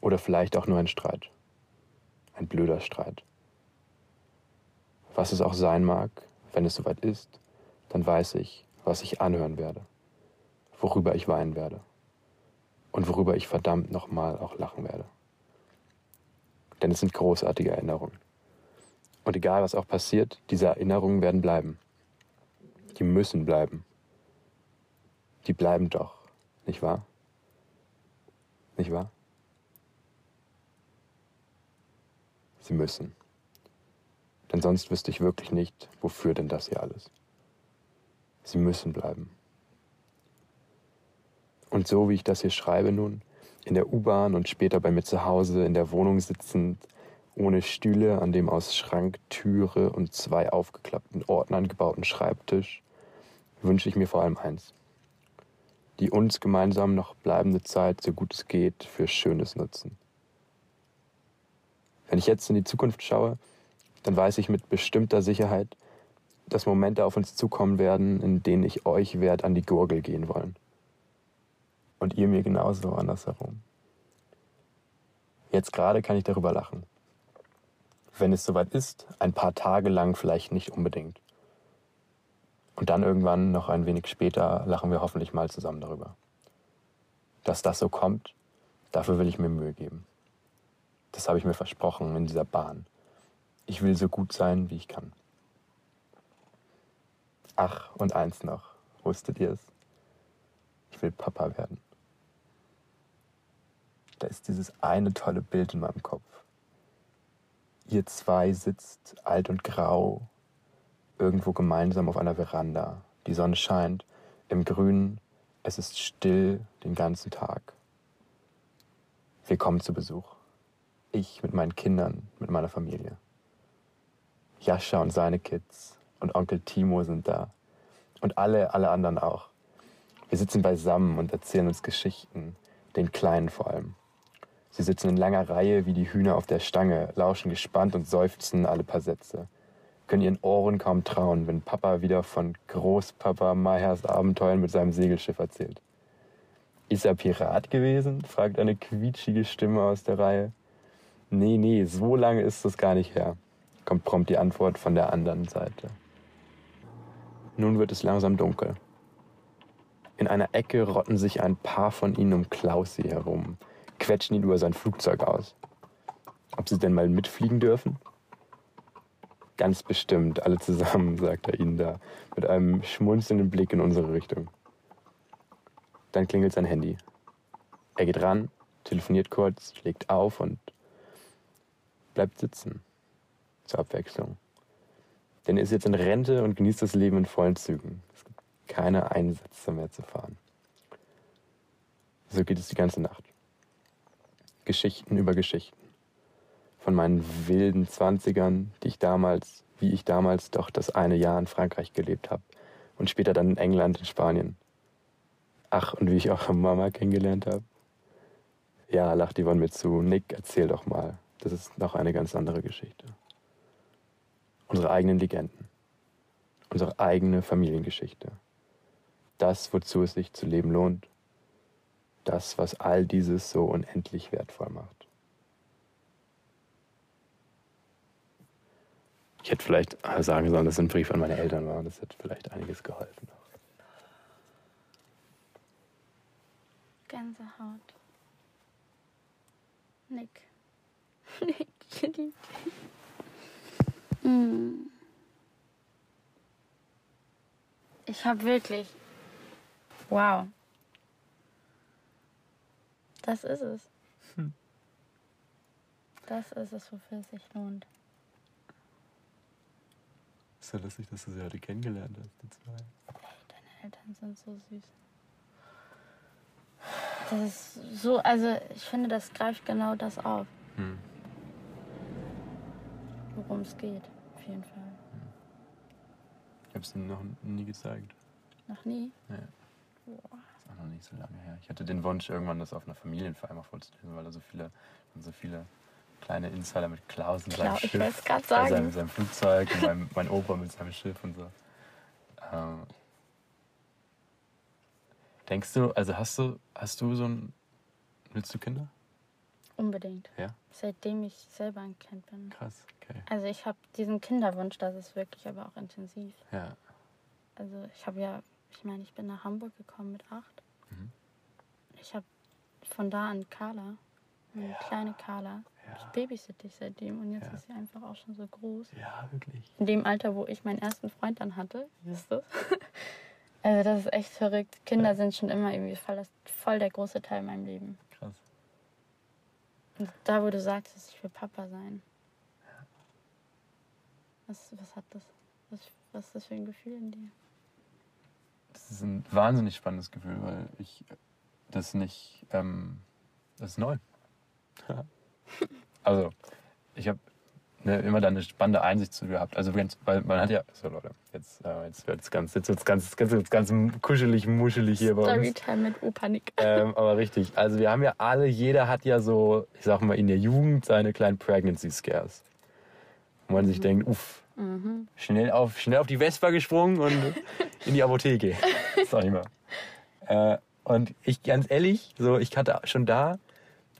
Oder vielleicht auch nur ein Streit. Ein blöder Streit. Was es auch sein mag, wenn es soweit ist, dann weiß ich, was ich anhören werde, worüber ich weinen werde und worüber ich verdammt nochmal auch lachen werde. Denn es sind großartige Erinnerungen. Und egal was auch passiert, diese Erinnerungen werden bleiben. Die müssen bleiben. Die bleiben doch, nicht wahr? Nicht wahr? Sie müssen. Denn sonst wüsste ich wirklich nicht, wofür denn das hier alles. Sie müssen bleiben. Und so wie ich das hier schreibe nun, in der U-Bahn und später bei mir zu Hause in der Wohnung sitzend, ohne Stühle an dem aus Schrank, Türe und zwei aufgeklappten Ordnern gebauten Schreibtisch, wünsche ich mir vor allem eins. Die uns gemeinsam noch bleibende Zeit, so gut es geht, für Schönes nutzen. Wenn ich jetzt in die Zukunft schaue, dann weiß ich mit bestimmter Sicherheit, dass Momente auf uns zukommen werden, in denen ich euch werde an die Gurgel gehen wollen. Und ihr mir genauso andersherum. Jetzt gerade kann ich darüber lachen. Wenn es soweit ist, ein paar Tage lang vielleicht nicht unbedingt. Und dann irgendwann, noch ein wenig später, lachen wir hoffentlich mal zusammen darüber. Dass das so kommt, dafür will ich mir Mühe geben. Das habe ich mir versprochen in dieser Bahn. Ich will so gut sein, wie ich kann. Ach, und eins noch. Wusstet ihr es? Ich will Papa werden. Da ist dieses eine tolle Bild in meinem Kopf. Ihr zwei sitzt, alt und grau, irgendwo gemeinsam auf einer Veranda. Die Sonne scheint, im Grünen, es ist still den ganzen Tag. Wir kommen zu Besuch. Ich mit meinen Kindern, mit meiner Familie. Jascha und seine Kids und Onkel Timo sind da. Und alle, alle anderen auch. Wir sitzen beisammen und erzählen uns Geschichten, den Kleinen vor allem. Sie sitzen in langer Reihe wie die Hühner auf der Stange, lauschen gespannt und seufzen alle paar Sätze. Können ihren Ohren kaum trauen, wenn Papa wieder von Großpapa Mayers Abenteuern mit seinem Segelschiff erzählt. Ist er Pirat gewesen? fragt eine quietschige Stimme aus der Reihe. Nee, nee, so lange ist es gar nicht her, kommt prompt die Antwort von der anderen Seite. Nun wird es langsam dunkel. In einer Ecke rotten sich ein paar von ihnen um Klausi herum, quetschen ihn über sein Flugzeug aus. Ob sie denn mal mitfliegen dürfen? Ganz bestimmt, alle zusammen, sagt er ihnen da, mit einem schmunzelnden Blick in unsere Richtung. Dann klingelt sein Handy. Er geht ran, telefoniert kurz, legt auf und bleibt sitzen. Zur Abwechslung. Denn er ist jetzt in Rente und genießt das Leben in vollen Zügen. Es gibt keine Einsätze mehr zu fahren. So geht es die ganze Nacht. Geschichten über Geschichten. Von meinen wilden Zwanzigern, die ich damals, wie ich damals doch das eine Jahr in Frankreich gelebt habe und später dann in England, in Spanien. Ach, und wie ich auch Mama kennengelernt habe. Ja, lacht Yvonne mir zu. Nick, erzähl doch mal. Das ist noch eine ganz andere Geschichte. Unsere eigenen Legenden. Unsere eigene Familiengeschichte. Das, wozu es sich zu leben lohnt das, was all dieses so unendlich wertvoll macht. Ich hätte vielleicht sagen sollen, dass es ein Brief an meine Eltern war. Das hätte vielleicht einiges geholfen. Gänsehaut. Nick. Nick, ich liebe dich. Mm. Ich habe wirklich. Wow. Das ist es. Hm. Das ist es, wofür es sich lohnt. Ist ja lustig, dass du sie heute kennengelernt hast, die zwei. Hey, deine Eltern sind so süß. Das ist so, also ich finde, das greift genau das auf. Hm. Worum es geht, auf jeden Fall. Hm. Ich habe es ihnen noch nie gezeigt. Noch nie? Ja. Boah noch nicht so lange her. Ich hatte den Wunsch, irgendwann das auf einer Familienfeier mal vorzulesen, weil da so viele, so viele kleine Insider mit Klaus und seinem Schiff, ich sagen. Bei seinem, seinem Flugzeug und mein, mein Opa mit seinem Schiff und so. Ähm, denkst du, also hast du, hast du so ein, willst du Kinder? Unbedingt. Ja? Seitdem ich selber ein Kind bin. Krass, okay. Also ich habe diesen Kinderwunsch, das ist wirklich aber auch intensiv. Ja. Also ich habe ja ich meine, ich bin nach Hamburg gekommen mit acht. Mhm. Ich habe von da an Carla, eine ja. kleine Carla. Ich babysitte dich seitdem und jetzt Ja. ist sie einfach auch schon so groß. Ja, wirklich. In dem Alter, wo ich meinen ersten Freund dann hatte, wisst ihr? Also das ist echt verrückt. Kinder sind schon immer irgendwie voll, das, voll der große Teil in meinem Leben. Krass. Und da, wo du sagst, ich will Papa sein. Was, was hat das? Was, was ist das für ein Gefühl in dir? Das ist ein wahnsinnig spannendes Gefühl, weil ich das nicht. Ähm, das ist neu. also, ich habe ne, immer da eine spannende Einsicht zu gehabt. Also, ganz, weil man hat ja. So, Leute, jetzt, äh, jetzt wird es ganz, jetzt wird's ganz, ganz, ganz, ganz kuschelig, muschelig hier bei uns. Storytime mit Opa Nick. ähm, aber richtig. Also wir haben ja alle, jeder hat ja so, ich sag mal, in der Jugend seine kleinen Pregnancy Scares. Wo man sich denkt, uff, Mhm. schnell auf, schnell auf die Vespa gesprungen und in die Apotheke. Sag ich mal. Äh, und ich, ganz ehrlich, so, ich hatte schon da,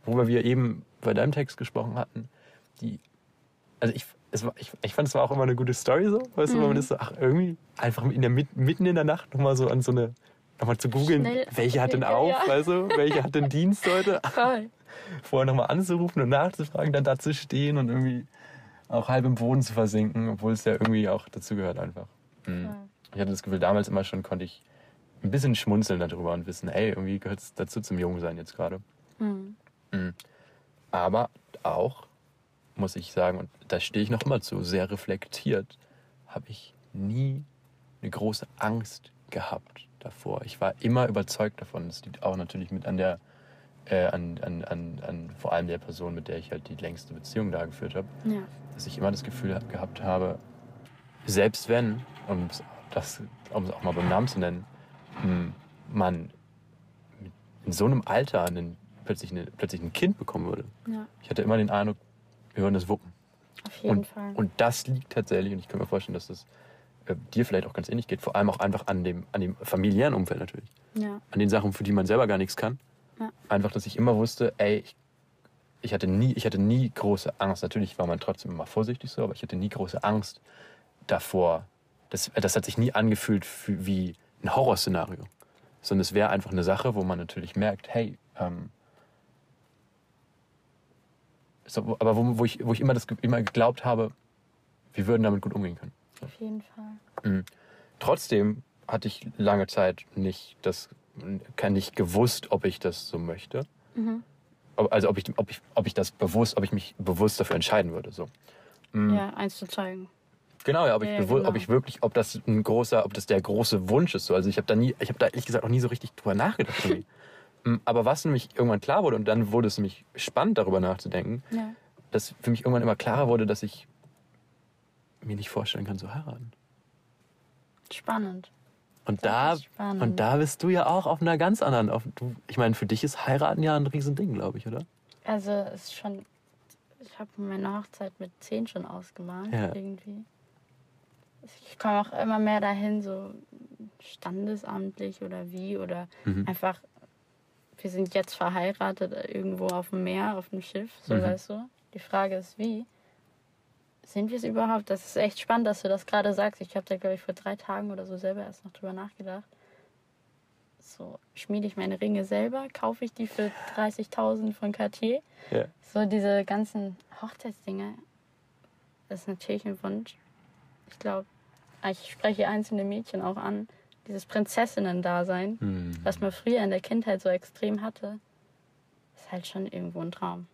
worüber wir eben bei deinem Text gesprochen hatten, die, also ich, es war, ich, ich fand es war auch immer eine gute Story so, weißt du, weil man ist so, ach, irgendwie einfach in der, Mit- mitten in der Nacht nochmal so an so eine, nochmal zu googeln, welche hat denn auf, ja. weißt du, welche hat denn Dienst heute, Voll. vorher nochmal anzurufen und nachzufragen, dann da zu stehen und irgendwie auch halb im Boden zu versinken, obwohl es ja irgendwie auch dazu gehört einfach. Mhm. Ich hatte das Gefühl, damals immer schon konnte ich ein bisschen schmunzeln darüber und wissen, ey, irgendwie gehört es dazu zum Jungsein jetzt gerade. Mhm. Mhm. Aber auch, muss ich sagen, und da stehe ich noch immer zu, sehr reflektiert, habe ich nie eine große Angst gehabt davor. Ich war immer überzeugt davon. Das liegt auch natürlich mit an der, äh, an, an, an, an vor allem der Person, mit der ich halt die längste Beziehung da geführt habe, Ja. Dass ich immer das Gefühl hab- gehabt habe, selbst wenn, um es das, um es auch mal beim Namen zu nennen, m, man in so einem Alter einen, plötzlich, eine, plötzlich ein Kind bekommen würde. ja, Ich hatte immer den Eindruck, wir würden das wuppen. auf jeden Und, Fall. und das liegt tatsächlich, und ich kann mir vorstellen, dass das äh, dir vielleicht auch ganz ähnlich geht, vor allem auch einfach an dem, an dem familiären Umfeld natürlich. ja, An den Sachen, für die man selber gar nichts kann. Ja. Einfach, dass ich immer wusste, ey, ich, ich, hatte nie, ich hatte nie große Angst. Natürlich war man trotzdem immer vorsichtig so, aber ich hatte nie große Angst davor. Das, das hat sich nie angefühlt wie ein Horrorszenario. Sondern es wäre einfach eine Sache, wo man natürlich merkt, hey, ähm, so, aber wo, wo, ich, wo ich immer, das, immer geglaubt habe, wir würden damit gut umgehen können. auf jeden Fall. Mhm. Trotzdem hatte ich lange Zeit nicht das, kann nicht gewusst, ob ich das so möchte. Mhm. Also ob ich, ob ich, ob ich das bewusst, ob ich mich bewusst dafür entscheiden würde. So. Mhm. Ja, eins zu zeigen. Genau, ja, ob ich, Ja, bewu- genau. ob ich wirklich, ob das ein großer, ob das der große Wunsch ist. So. Also ich habe da nie, ich habe da ehrlich gesagt auch nie so richtig drüber nachgedacht. Mm, Aber was nämlich irgendwann klar wurde, und dann wurde es nämlich spannend, darüber nachzudenken, Ja. dass für mich irgendwann immer klarer wurde, dass ich mir nicht vorstellen kann, zu heiraten. Spannend. Und da, spannend. und da bist du ja auch auf einer ganz anderen. Auf, du, ich meine, für dich ist heiraten ja ein Riesending, glaube ich, oder? Also es ist schon. Ich habe meine Hochzeit mit zehn schon ausgemalt, Ja. irgendwie. Ich komme auch immer mehr dahin, so standesamtlich oder wie oder Mhm. einfach. Wir sind jetzt verheiratet äh, irgendwo auf dem Meer, auf dem Schiff, so Mhm. weißt du. Die Frage ist, wie? Sind wir es überhaupt? Das ist echt spannend, dass du das gerade sagst. Ich habe da, glaube ich, vor drei Tagen oder so selber erst noch drüber nachgedacht. So, schmiede ich meine Ringe selber? Kaufe ich die für 30.000 von Cartier? Ja. So diese ganzen Hochzeitsdinge, das ist natürlich ein Wunsch. Ich glaube, ich spreche einzelne Mädchen auch an. Dieses Prinzessinnen-Dasein, Mhm. was man früher in der Kindheit so extrem hatte, ist halt schon irgendwo ein Traum.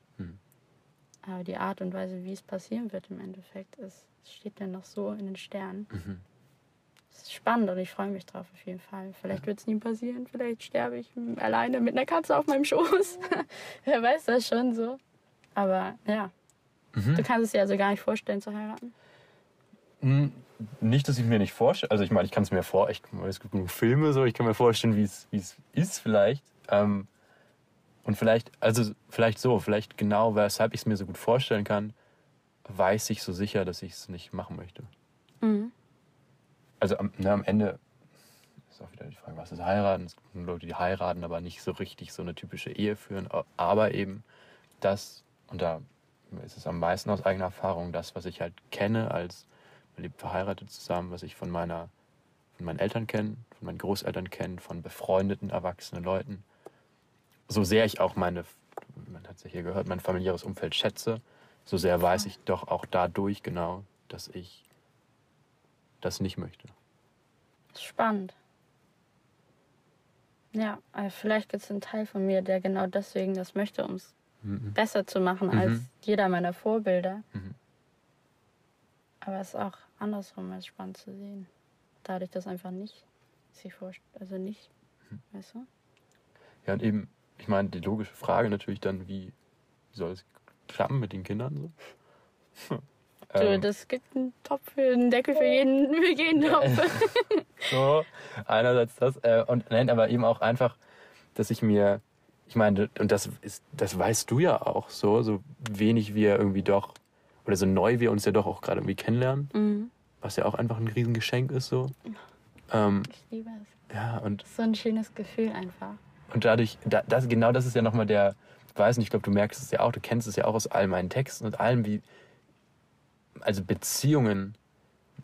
Mhm. Aber die Art und Weise, wie es passieren wird im Endeffekt, ist, steht dann noch so in den Sternen. Mhm. Es ist spannend und ich freue mich drauf auf jeden Fall. Vielleicht wird es nie passieren, vielleicht sterbe ich alleine mit einer Katze auf meinem Schoß. Wer weiß das schon so. Aber ja, Mhm. du kannst es dir also gar nicht vorstellen zu heiraten. Mm, Nicht, dass ich mir nicht vorstelle. Also ich meine, ich kann es mir vor, ich, es gibt genug Filme so, ich kann mir vorstellen, wie es wie es ist vielleicht. Ähm, und vielleicht, also vielleicht so, vielleicht genau, weshalb ich es mir so gut vorstellen kann, weiß ich so sicher, dass ich es nicht machen möchte. Mhm. Also am, ne, am Ende ist auch wieder die Frage, was ist heiraten? Es gibt Leute, die heiraten, aber nicht so richtig so eine typische Ehe führen. Aber eben das, und da ist es am meisten aus eigener Erfahrung, das, was ich halt kenne als wir leben verheiratet zusammen, was ich von meiner, von meinen Eltern kenne, von meinen Großeltern kenne, von befreundeten, erwachsenen Leuten. So sehr ich auch meine man hat es ja hier gehört, mein familiäres Umfeld schätze, so sehr weiß ich doch auch dadurch genau, dass ich das nicht möchte. Das ist spannend. Ja, aber vielleicht gibt es einen Teil von mir, der genau deswegen das möchte, um es Mhm. besser zu machen Mhm. als jeder meiner Vorbilder. Mhm. Aber es ist auch andersrum als spannend zu sehen. Dadurch, dass einfach nicht sich vorstellt, also nicht, Mhm. weißt du? Ja, und eben, ich meine, die logische Frage natürlich dann, wie soll es klappen mit den Kindern so? Du, Ähm, das gibt einen Topf für einen Deckel für jeden, für jeden Topf. so, einerseits das. Äh, und nein, aber eben auch einfach, dass ich mir, ich meine, und das ist, das weißt du ja auch so, so wenig wir irgendwie doch, oder so neu wir uns ja doch auch gerade irgendwie kennenlernen, Mhm. was ja auch einfach ein Riesengeschenk ist so. Ähm, Ich liebe es. ja, und, So ein schönes Gefühl einfach. Und dadurch, da, das, genau das ist ja nochmal der, ich weiß nicht, ich glaube, du merkst es ja auch, du kennst es ja auch aus all meinen Texten und allem, wie, also Beziehungen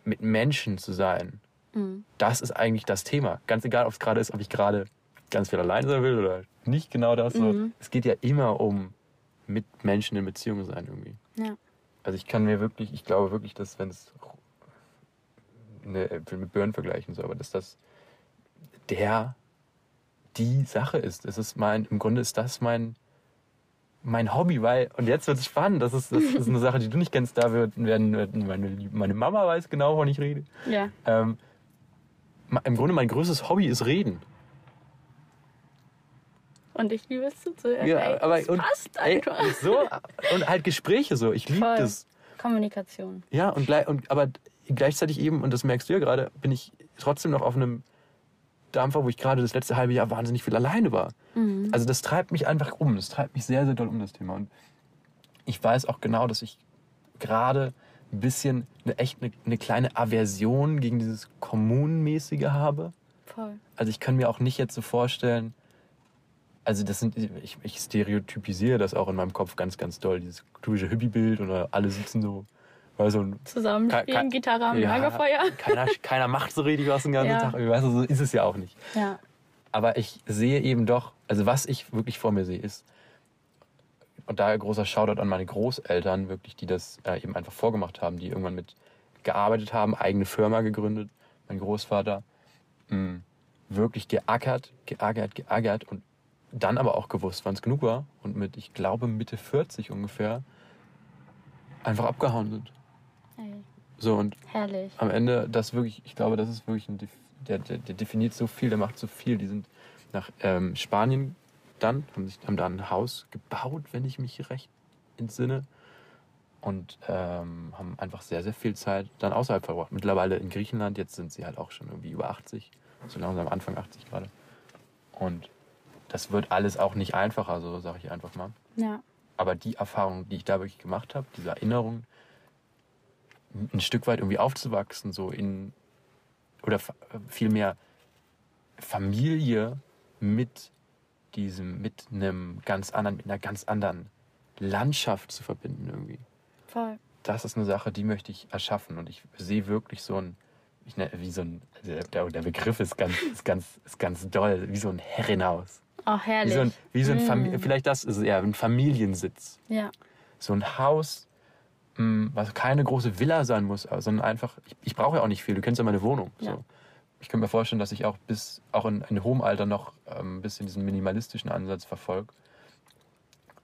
mit Menschen zu sein, Mhm. das ist eigentlich das Thema. Ganz egal, ob es gerade ist, ob ich gerade ganz viel allein sein will oder nicht genau das. So. Mhm. Es geht ja immer um mit Menschen in Beziehung sein irgendwie. Ja. Also ich kann mir wirklich, ich glaube wirklich, dass wenn es ne, ich will mit Burn vergleichen, so, aber dass das der die Sache ist. Es ist mein, im Grunde ist das mein mein Hobby, weil, und jetzt wird es spannend, das ist, das ist eine Sache, die du nicht kennst, da wird, werden, meine, meine Mama weiß genau, wovon ich rede. Ja. Ähm, Im Grunde mein größtes Hobby ist Reden. Und ich liebe es zuzuhören. Ja, ey, aber das und, passt ey, einfach. so und halt Gespräche so. Ich liebe das. Kommunikation. Ja und, und aber gleichzeitig eben und das merkst du ja gerade, bin ich trotzdem noch auf einem Dampfer, wo ich gerade das letzte halbe Jahr wahnsinnig viel alleine war. Mhm. Also das treibt mich einfach um. Das treibt mich sehr sehr doll um das Thema und ich weiß auch genau, dass ich gerade ein bisschen eine echt eine, eine kleine Aversion gegen dieses Kommunenmäßige habe. Voll. Also ich kann mir auch nicht jetzt so vorstellen, also das sind, ich, ich stereotypisiere das auch in meinem Kopf ganz, ganz doll, dieses typische Hippie-Bild oder alle sitzen so, weil so ein Zusammenspielen, Kein- kein- Gitarre am Ja, Lagerfeuer. Keiner, keiner macht so richtig was den ganzen Ja. Tag. Weißt du, so ist es ja auch nicht. Ja. Aber ich sehe eben doch, also was ich wirklich vor mir sehe, ist, und daher großer Shoutout an meine Großeltern, wirklich, die das äh, eben einfach vorgemacht haben, die irgendwann mit gearbeitet haben, eigene Firma gegründet. Mein Großvater mh, wirklich geackert, geackert, geackert und dann aber auch gewusst, wann es genug war und mit, ich glaube, Mitte 40 ungefähr einfach abgehauen sind. Ey, So und herrlich. am Ende, das wirklich, ich glaube, das ist wirklich ein, der, der, der definiert so viel, der macht so viel. Die sind nach ähm, Spanien dann, haben, sich, haben da ein Haus gebaut, wenn ich mich recht entsinne. Und ähm, haben einfach sehr, sehr viel Zeit dann außerhalb verbracht. Mittlerweile in Griechenland, jetzt sind sie halt auch schon irgendwie über 80, so langsam Anfang 80 gerade. Und das wird alles auch nicht einfacher, so sage ich einfach mal. Ja. Aber die Erfahrung, die ich da wirklich gemacht habe, diese Erinnerung, ein Stück weit irgendwie aufzuwachsen, so in, oder vielmehr Familie mit diesem, mit einem ganz anderen, mit einer ganz anderen Landschaft zu verbinden irgendwie. Voll. Das ist eine Sache, die möchte ich erschaffen und ich sehe wirklich so ein, ich nenne, wie so ein, der, der Begriff ist ganz, ist ganz, ist ganz doll, wie so ein Herrenhaus. Auch Wie herrlich. so ein, wie so ein Mm. Vielleicht das ist eher ein Familiensitz Ja. so ein Haus, was keine große Villa sein muss, sondern einfach, ich, ich brauche ja auch nicht viel, du kennst ja meine Wohnung. Ja. So. Ich könnte mir vorstellen, dass ich auch bis, auch in, in hohem Alter noch ähm, ein bisschen diesen minimalistischen Ansatz verfolge.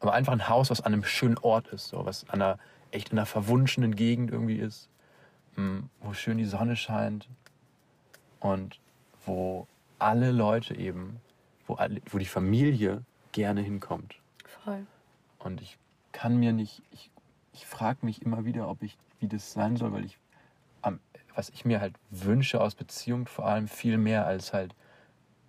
Aber einfach ein Haus, was an einem schönen Ort ist, so, was an einer, echt in einer verwunschenen Gegend irgendwie ist, mh, wo schön die Sonne scheint und wo alle Leute eben, wo, alle, wo die Familie gerne hinkommt. Voll. Und ich kann mir nicht, ich, ich frage mich immer wieder, ob ich, wie das sein soll, weil ich, was ich mir halt wünsche aus Beziehung vor allem viel mehr als halt,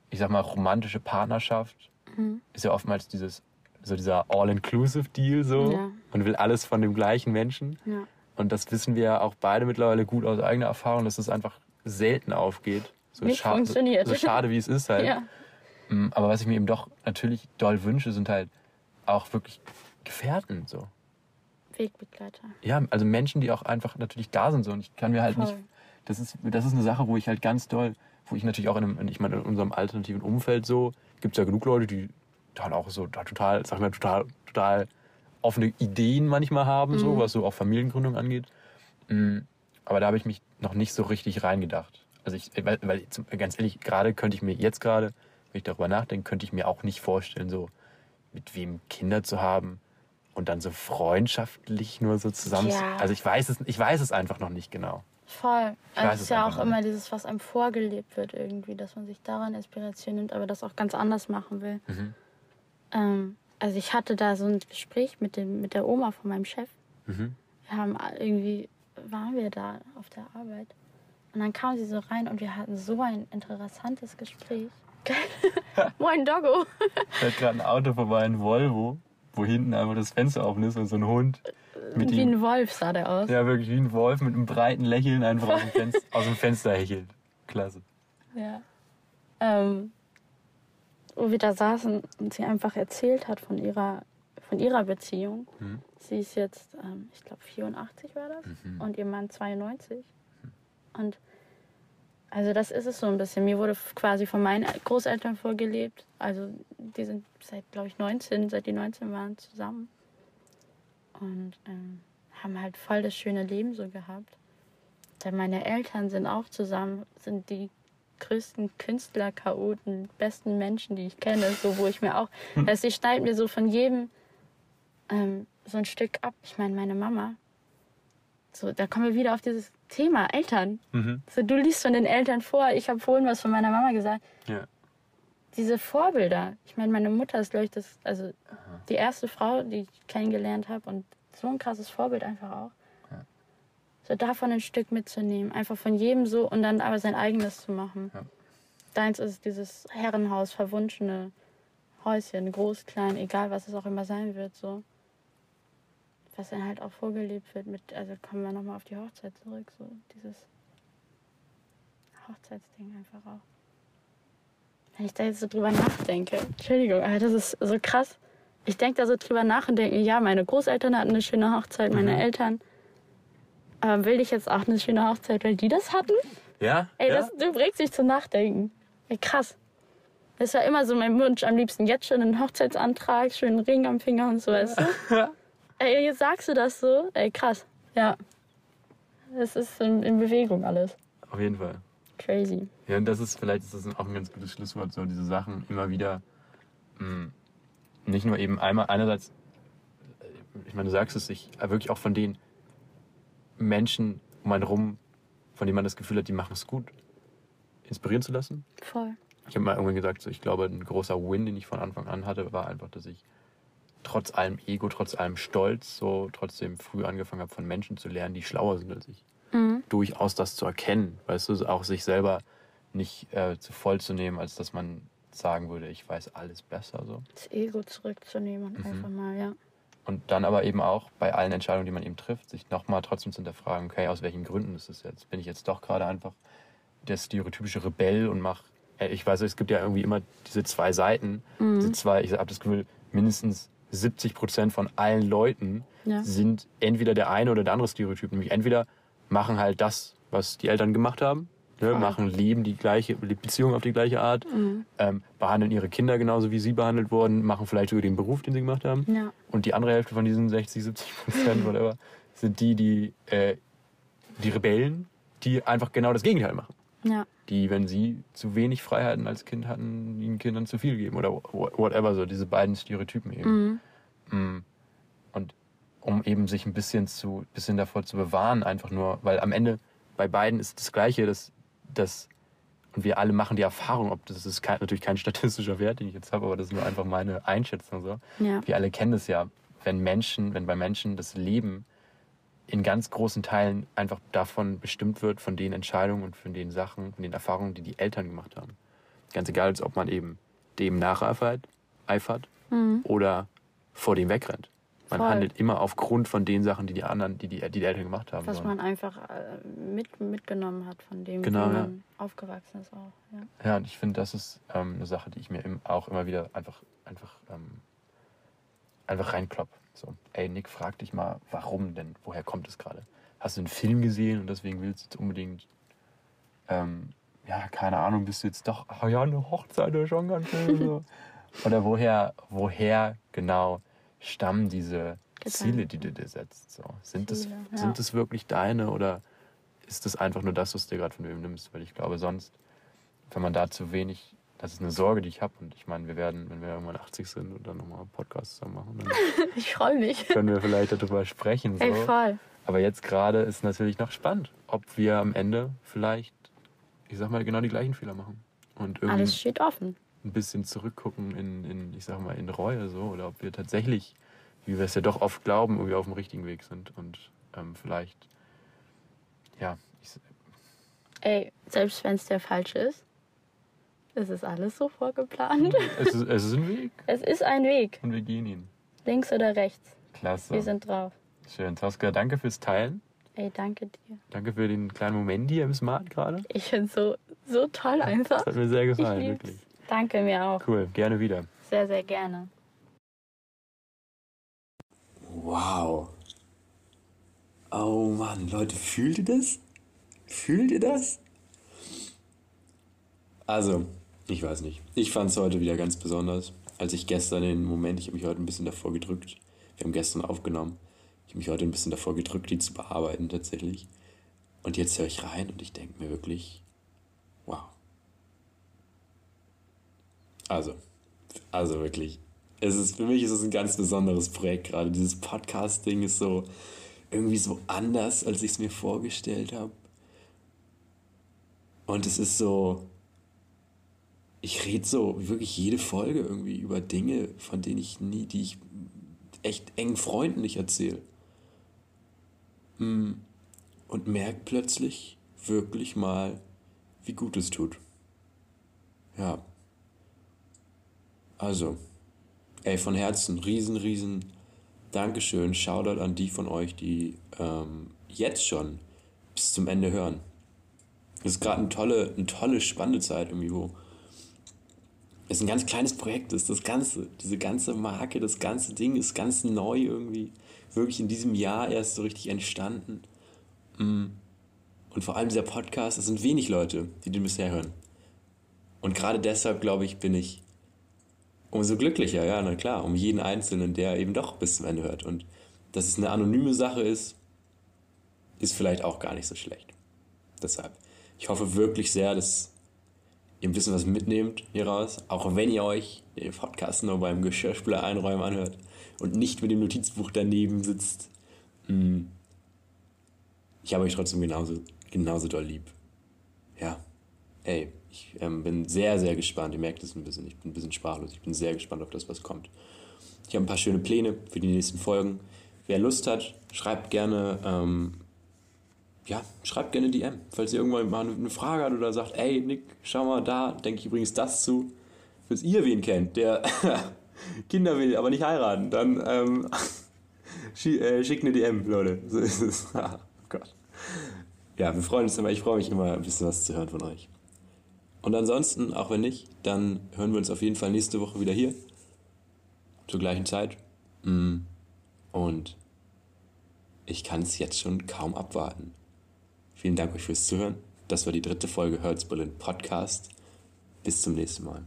ich sag mal, romantische Partnerschaft, Mhm. ist ja oftmals dieses, so dieser All-Inclusive-Deal so. Ja. Man will alles von dem gleichen Menschen. Ja. Und das wissen wir ja auch beide mittlerweile gut aus eigener Erfahrung, dass es einfach selten aufgeht. So, Nicht scha- funktioniert. so schade wie es ist halt. Ja. Mm, Aber was ich mir eben doch natürlich doll wünsche, sind halt auch wirklich Gefährten so. Wegbegleiter. Ja, also Menschen, die auch einfach natürlich da sind so. Und ich kann mir halt Voll. nicht. Das ist, das ist eine Sache, wo ich halt ganz doll, wo ich natürlich auch in, einem, ich meine, in unserem alternativen Umfeld so, gibt es ja genug Leute, die dann auch so da total, sag mal, total, total offene Ideen manchmal haben, so, was so auch Familiengründung angeht. Mm, Aber da habe ich mich noch nicht so richtig reingedacht. Also ich, weil, weil ganz ehrlich, gerade könnte ich mir jetzt gerade, wenn ich darüber nachdenke, könnte ich mir auch nicht vorstellen, so mit wem Kinder zu haben und dann so freundschaftlich nur so zusammen. Ja. Also ich weiß es, ich weiß es einfach noch nicht genau. Voll. Ich Also es ist ja auch immer dieses, was einem vorgelebt wird irgendwie, dass man sich daran Inspiration nimmt, aber das auch ganz anders machen will. Mhm. Ähm, also ich hatte da so ein Gespräch mit, dem, mit der Oma von meinem Chef. Mhm. Wir haben irgendwie, waren wir da auf der Arbeit. Und dann kam sie so rein und wir hatten so ein interessantes Gespräch. Moin Doggo. Da fährt gerade ein Auto vorbei, ein Volvo, wo hinten einfach das Fenster offen ist und so ein Hund mit Wie ihm. ein Wolf sah der aus. Ja, wirklich wie ein Wolf mit einem breiten Lächeln einfach aus dem Fenster, aus dem Fenster hechelt. Klasse. Ja. Ähm, wo wir da saßen und sie einfach erzählt hat von ihrer, von ihrer Beziehung. Mhm. Sie ist jetzt, ähm, ich glaube, 84 war das und ihr Mann 92. Und also das ist es so ein bisschen. Mir wurde quasi von meinen Großeltern vorgelebt. Also die sind seit, glaube ich, 19, seit die 19 waren, zusammen. Und ähm, haben halt voll das schöne Leben so gehabt. Denn meine Eltern sind auch zusammen, sind die größten Künstler, Chaoten, besten Menschen, die ich kenne. So, wo ich mir auch, also ich schneide mir so von jedem ähm, so ein Stück ab. Ich meine, meine Mama. So, da kommen wir wieder auf dieses Thema Eltern. Mhm. So, du liest von den Eltern vor. Ich habe vorhin was von meiner Mama gesagt. Ja. Diese Vorbilder. Ich meine, meine Mutter ist, glaube ich, das, also die erste Frau, die ich kennengelernt habe. Und so ein krasses Vorbild einfach auch. Ja. So davon ein Stück mitzunehmen. Einfach von jedem so und dann aber sein eigenes zu machen. Ja. Deins ist dieses Herrenhaus, verwunschene Häuschen, groß, klein, egal was es auch immer sein wird. So. Was dann halt auch vorgelebt wird mit, also kommen wir nochmal auf die Hochzeit zurück. So dieses Hochzeitsding einfach auch. Wenn ich da jetzt so drüber nachdenke, Entschuldigung, aber das ist so krass. Ich denke da so drüber nach und denke, ja, meine Großeltern hatten eine schöne Hochzeit, meine Mhm. Eltern. Aber will ich jetzt auch eine schöne Hochzeit, weil die das hatten? Ja? Ey, ja? das, du bringst mich zum Nachdenken. Ey, krass. Das war immer so mein Wunsch. Am liebsten jetzt schon einen Hochzeitsantrag, schönen Ring am Finger und so, weißt du? Ey, jetzt sagst du das so. Ey, krass. Ja. Es ist in, in Bewegung alles. Auf jeden Fall. Crazy. Ja, und das ist vielleicht ist das auch ein ganz gutes Schlusswort, so diese Sachen immer wieder mh, nicht nur eben einmal einerseits, äh, ich meine, du sagst es, sich wirklich auch von den Menschen um einen rum, von denen man das Gefühl hat, die machen es gut, inspirieren zu lassen. Voll. Ich habe mal irgendwann gesagt, so, ich glaube, ein großer Win, den ich von Anfang an hatte, war einfach, dass ich trotz allem Ego, trotz allem Stolz, so trotzdem früh angefangen habe, von Menschen zu lernen, die schlauer sind als ich. Mhm. Durchaus das zu erkennen, weißt du, auch sich selber nicht äh, zu voll zu nehmen, als dass man sagen würde, ich weiß alles besser. So. Das Ego zurückzunehmen Mhm. einfach mal, ja. Und dann aber eben auch bei allen Entscheidungen, die man eben trifft, sich nochmal trotzdem zu hinterfragen, okay, aus welchen Gründen ist es jetzt? Bin ich jetzt doch gerade einfach der stereotypische Rebell und mach, äh, ich weiß, es gibt ja irgendwie immer diese zwei Seiten, diese zwei, ich habe das Gefühl, mindestens 70 Prozent von allen Leuten Ja. sind entweder der eine oder der andere Stereotyp, nämlich entweder machen halt das, was die Eltern gemacht haben, ne, machen, leben die gleiche Beziehung auf die gleiche Art, Mhm. ähm, behandeln ihre Kinder genauso, wie sie behandelt wurden, machen vielleicht sogar den Beruf, den sie gemacht haben. Ja. Und die andere Hälfte von diesen 60, 70 Prozent, whatever, sind die, die, äh, die Rebellen, die einfach genau das Gegenteil machen. Ja. Die, wenn sie zu wenig Freiheiten als Kind hatten, ihren Kindern zu viel geben oder wha- whatever, so diese beiden Stereotypen eben. Mhm. Mm. Und um eben sich ein bisschen zu, bisschen davor zu bewahren, einfach nur, weil am Ende bei beiden ist das Gleiche, dass, dass und wir alle machen die Erfahrung, ob das ist kein, natürlich kein statistischer Wert, den ich jetzt habe, aber das ist nur einfach meine Einschätzung so. Ja. Wir alle kennen das ja, wenn Menschen, wenn bei Menschen das Leben in ganz großen Teilen einfach davon bestimmt wird, von den Entscheidungen und von den Sachen, von den Erfahrungen, die die Eltern gemacht haben. Ganz egal, ob man eben dem nacheifert eifert, Mhm. oder vor dem wegrennt. Man Voll. handelt immer aufgrund von den Sachen, die die anderen, die die, die, die Eltern gemacht haben. Was man einfach äh, mit, mitgenommen hat von dem, Genau, wie ja. man aufgewachsen ist auch. Ja. Ja, und ich finde, das ist ähm, eine Sache, die ich mir auch immer wieder einfach, einfach, ähm, einfach reinklopp. So, ey, Nick, frag dich mal, warum denn? Woher kommt es gerade? Hast du einen Film gesehen und deswegen willst du jetzt unbedingt, ähm, ja, keine Ahnung, bist du jetzt doch, ach ja, eine Hochzeit, der schon ganz schön. So. Oder woher, woher genau stammen diese Gedanken. Ziele, die du dir setzt? So, sind, das, Ziele, ja. sind das wirklich deine oder ist das einfach nur das, was du dir gerade von wem nimmst? Weil ich glaube, sonst, wenn man da zu wenig, das ist eine Sorge, die ich habe. Und ich meine, wir werden, wenn wir irgendwann 80 sind und dann nochmal einen Podcast zusammen machen, Ich freue mich. können wir vielleicht darüber sprechen. So. Ey, voll. Aber jetzt gerade ist natürlich noch spannend, ob wir am Ende vielleicht, ich sag mal, genau die gleichen Fehler machen. Und irgendwie Alles steht offen. ein bisschen zurückgucken in, in, ich sag mal, in Reue so. Oder ob wir tatsächlich, wie wir es ja doch oft glauben, irgendwie auf dem richtigen Weg sind. Und ähm, vielleicht, ja, ich, Ey, selbst wenn es der falsche ist, es ist alles so vorgeplant. es, ist, es ist ein Weg Es ist ein Weg. und wir gehen ihn. Links oder rechts. Klasse. Wir sind drauf. Schön. Tosca, danke fürs Teilen. Ey, danke dir. Danke für den kleinen Moment hier im Smart gerade. Ich finde so, so toll einfach. Das hat mir sehr gefallen, wirklich. Danke mir auch. Cool, gerne wieder. Sehr, sehr gerne. Wow. Oh Mann, Leute, fühlt ihr das? Fühlt ihr das? Also, ich weiß nicht. Ich fand es heute wieder ganz besonders. Als ich gestern den Moment, ich habe mich heute ein bisschen davor gedrückt. Wir haben gestern aufgenommen. Ich habe mich heute ein bisschen davor gedrückt, die zu bearbeiten tatsächlich. Und jetzt höre ich rein und ich denke mir wirklich, wow. Also, also wirklich. Es ist, für mich ist es ein ganz besonderes Projekt gerade. Dieses Podcast-Ding ist so irgendwie so anders, als ich es mir vorgestellt habe. Und es ist so, ich rede so wirklich jede Folge irgendwie über Dinge, von denen ich nie, die ich echt engen Freunden nicht erzähle. Mm. Und merke plötzlich wirklich mal, wie gut es tut. Ja. Also, ey, von Herzen, riesen, riesen Dankeschön. Shoutout an die von euch, die ähm, jetzt schon bis zum Ende hören. Es ist gerade eine tolle, eine tolle, spannende Zeit irgendwie, wo es ein ganz kleines Projekt ist, das Ganze, diese ganze Marke, das ganze Ding ist ganz neu irgendwie, wirklich in diesem Jahr erst so richtig entstanden. Mm. Und vor allem dieser Podcast, es sind wenig Leute, die den bisher hören. Und gerade deshalb, glaube ich, bin ich umso glücklicher, ja, na klar, um jeden Einzelnen, der eben doch bis zum Ende hört. Und dass es eine anonyme Sache ist, ist vielleicht auch gar nicht so schlecht. Deshalb, ich hoffe wirklich sehr, dass ihr ein bisschen was mitnehmt hier raus, auch wenn ihr euch den Podcast nur beim Geschirrspüler einräumen anhört und nicht mit dem Notizbuch daneben sitzt. Mm. Ich habe euch trotzdem genauso, genauso doll lieb. Ja, ey, ich ähm, bin sehr, sehr gespannt. Ihr merkt es ein bisschen, ich bin ein bisschen sprachlos. Ich bin sehr gespannt auf das, was kommt. Ich habe ein paar schöne Pläne für die nächsten Folgen. Wer Lust hat, schreibt gerne, ähm, ja, schreibt gerne DM. Falls ihr irgendwann mal eine Frage habt oder sagt, ey, Nick, schau mal, da denke ich übrigens das zu. Falls ihr wen kennt, der Kinder will, aber nicht heiraten, dann ähm, äh, schickt eine DM, Leute. So ist es. oh Gott. Ja, wir freuen uns immer. Ich freue mich immer, ein bisschen was zu hören von euch. Und ansonsten, auch wenn nicht, dann hören wir uns auf jeden Fall nächste Woche wieder hier. Zur gleichen Zeit. Mm. Und ich kann es jetzt schon kaum abwarten. Vielen Dank euch fürs Zuhören. Das war die dritte Folge Herz Berlin Podcast. Bis zum nächsten Mal.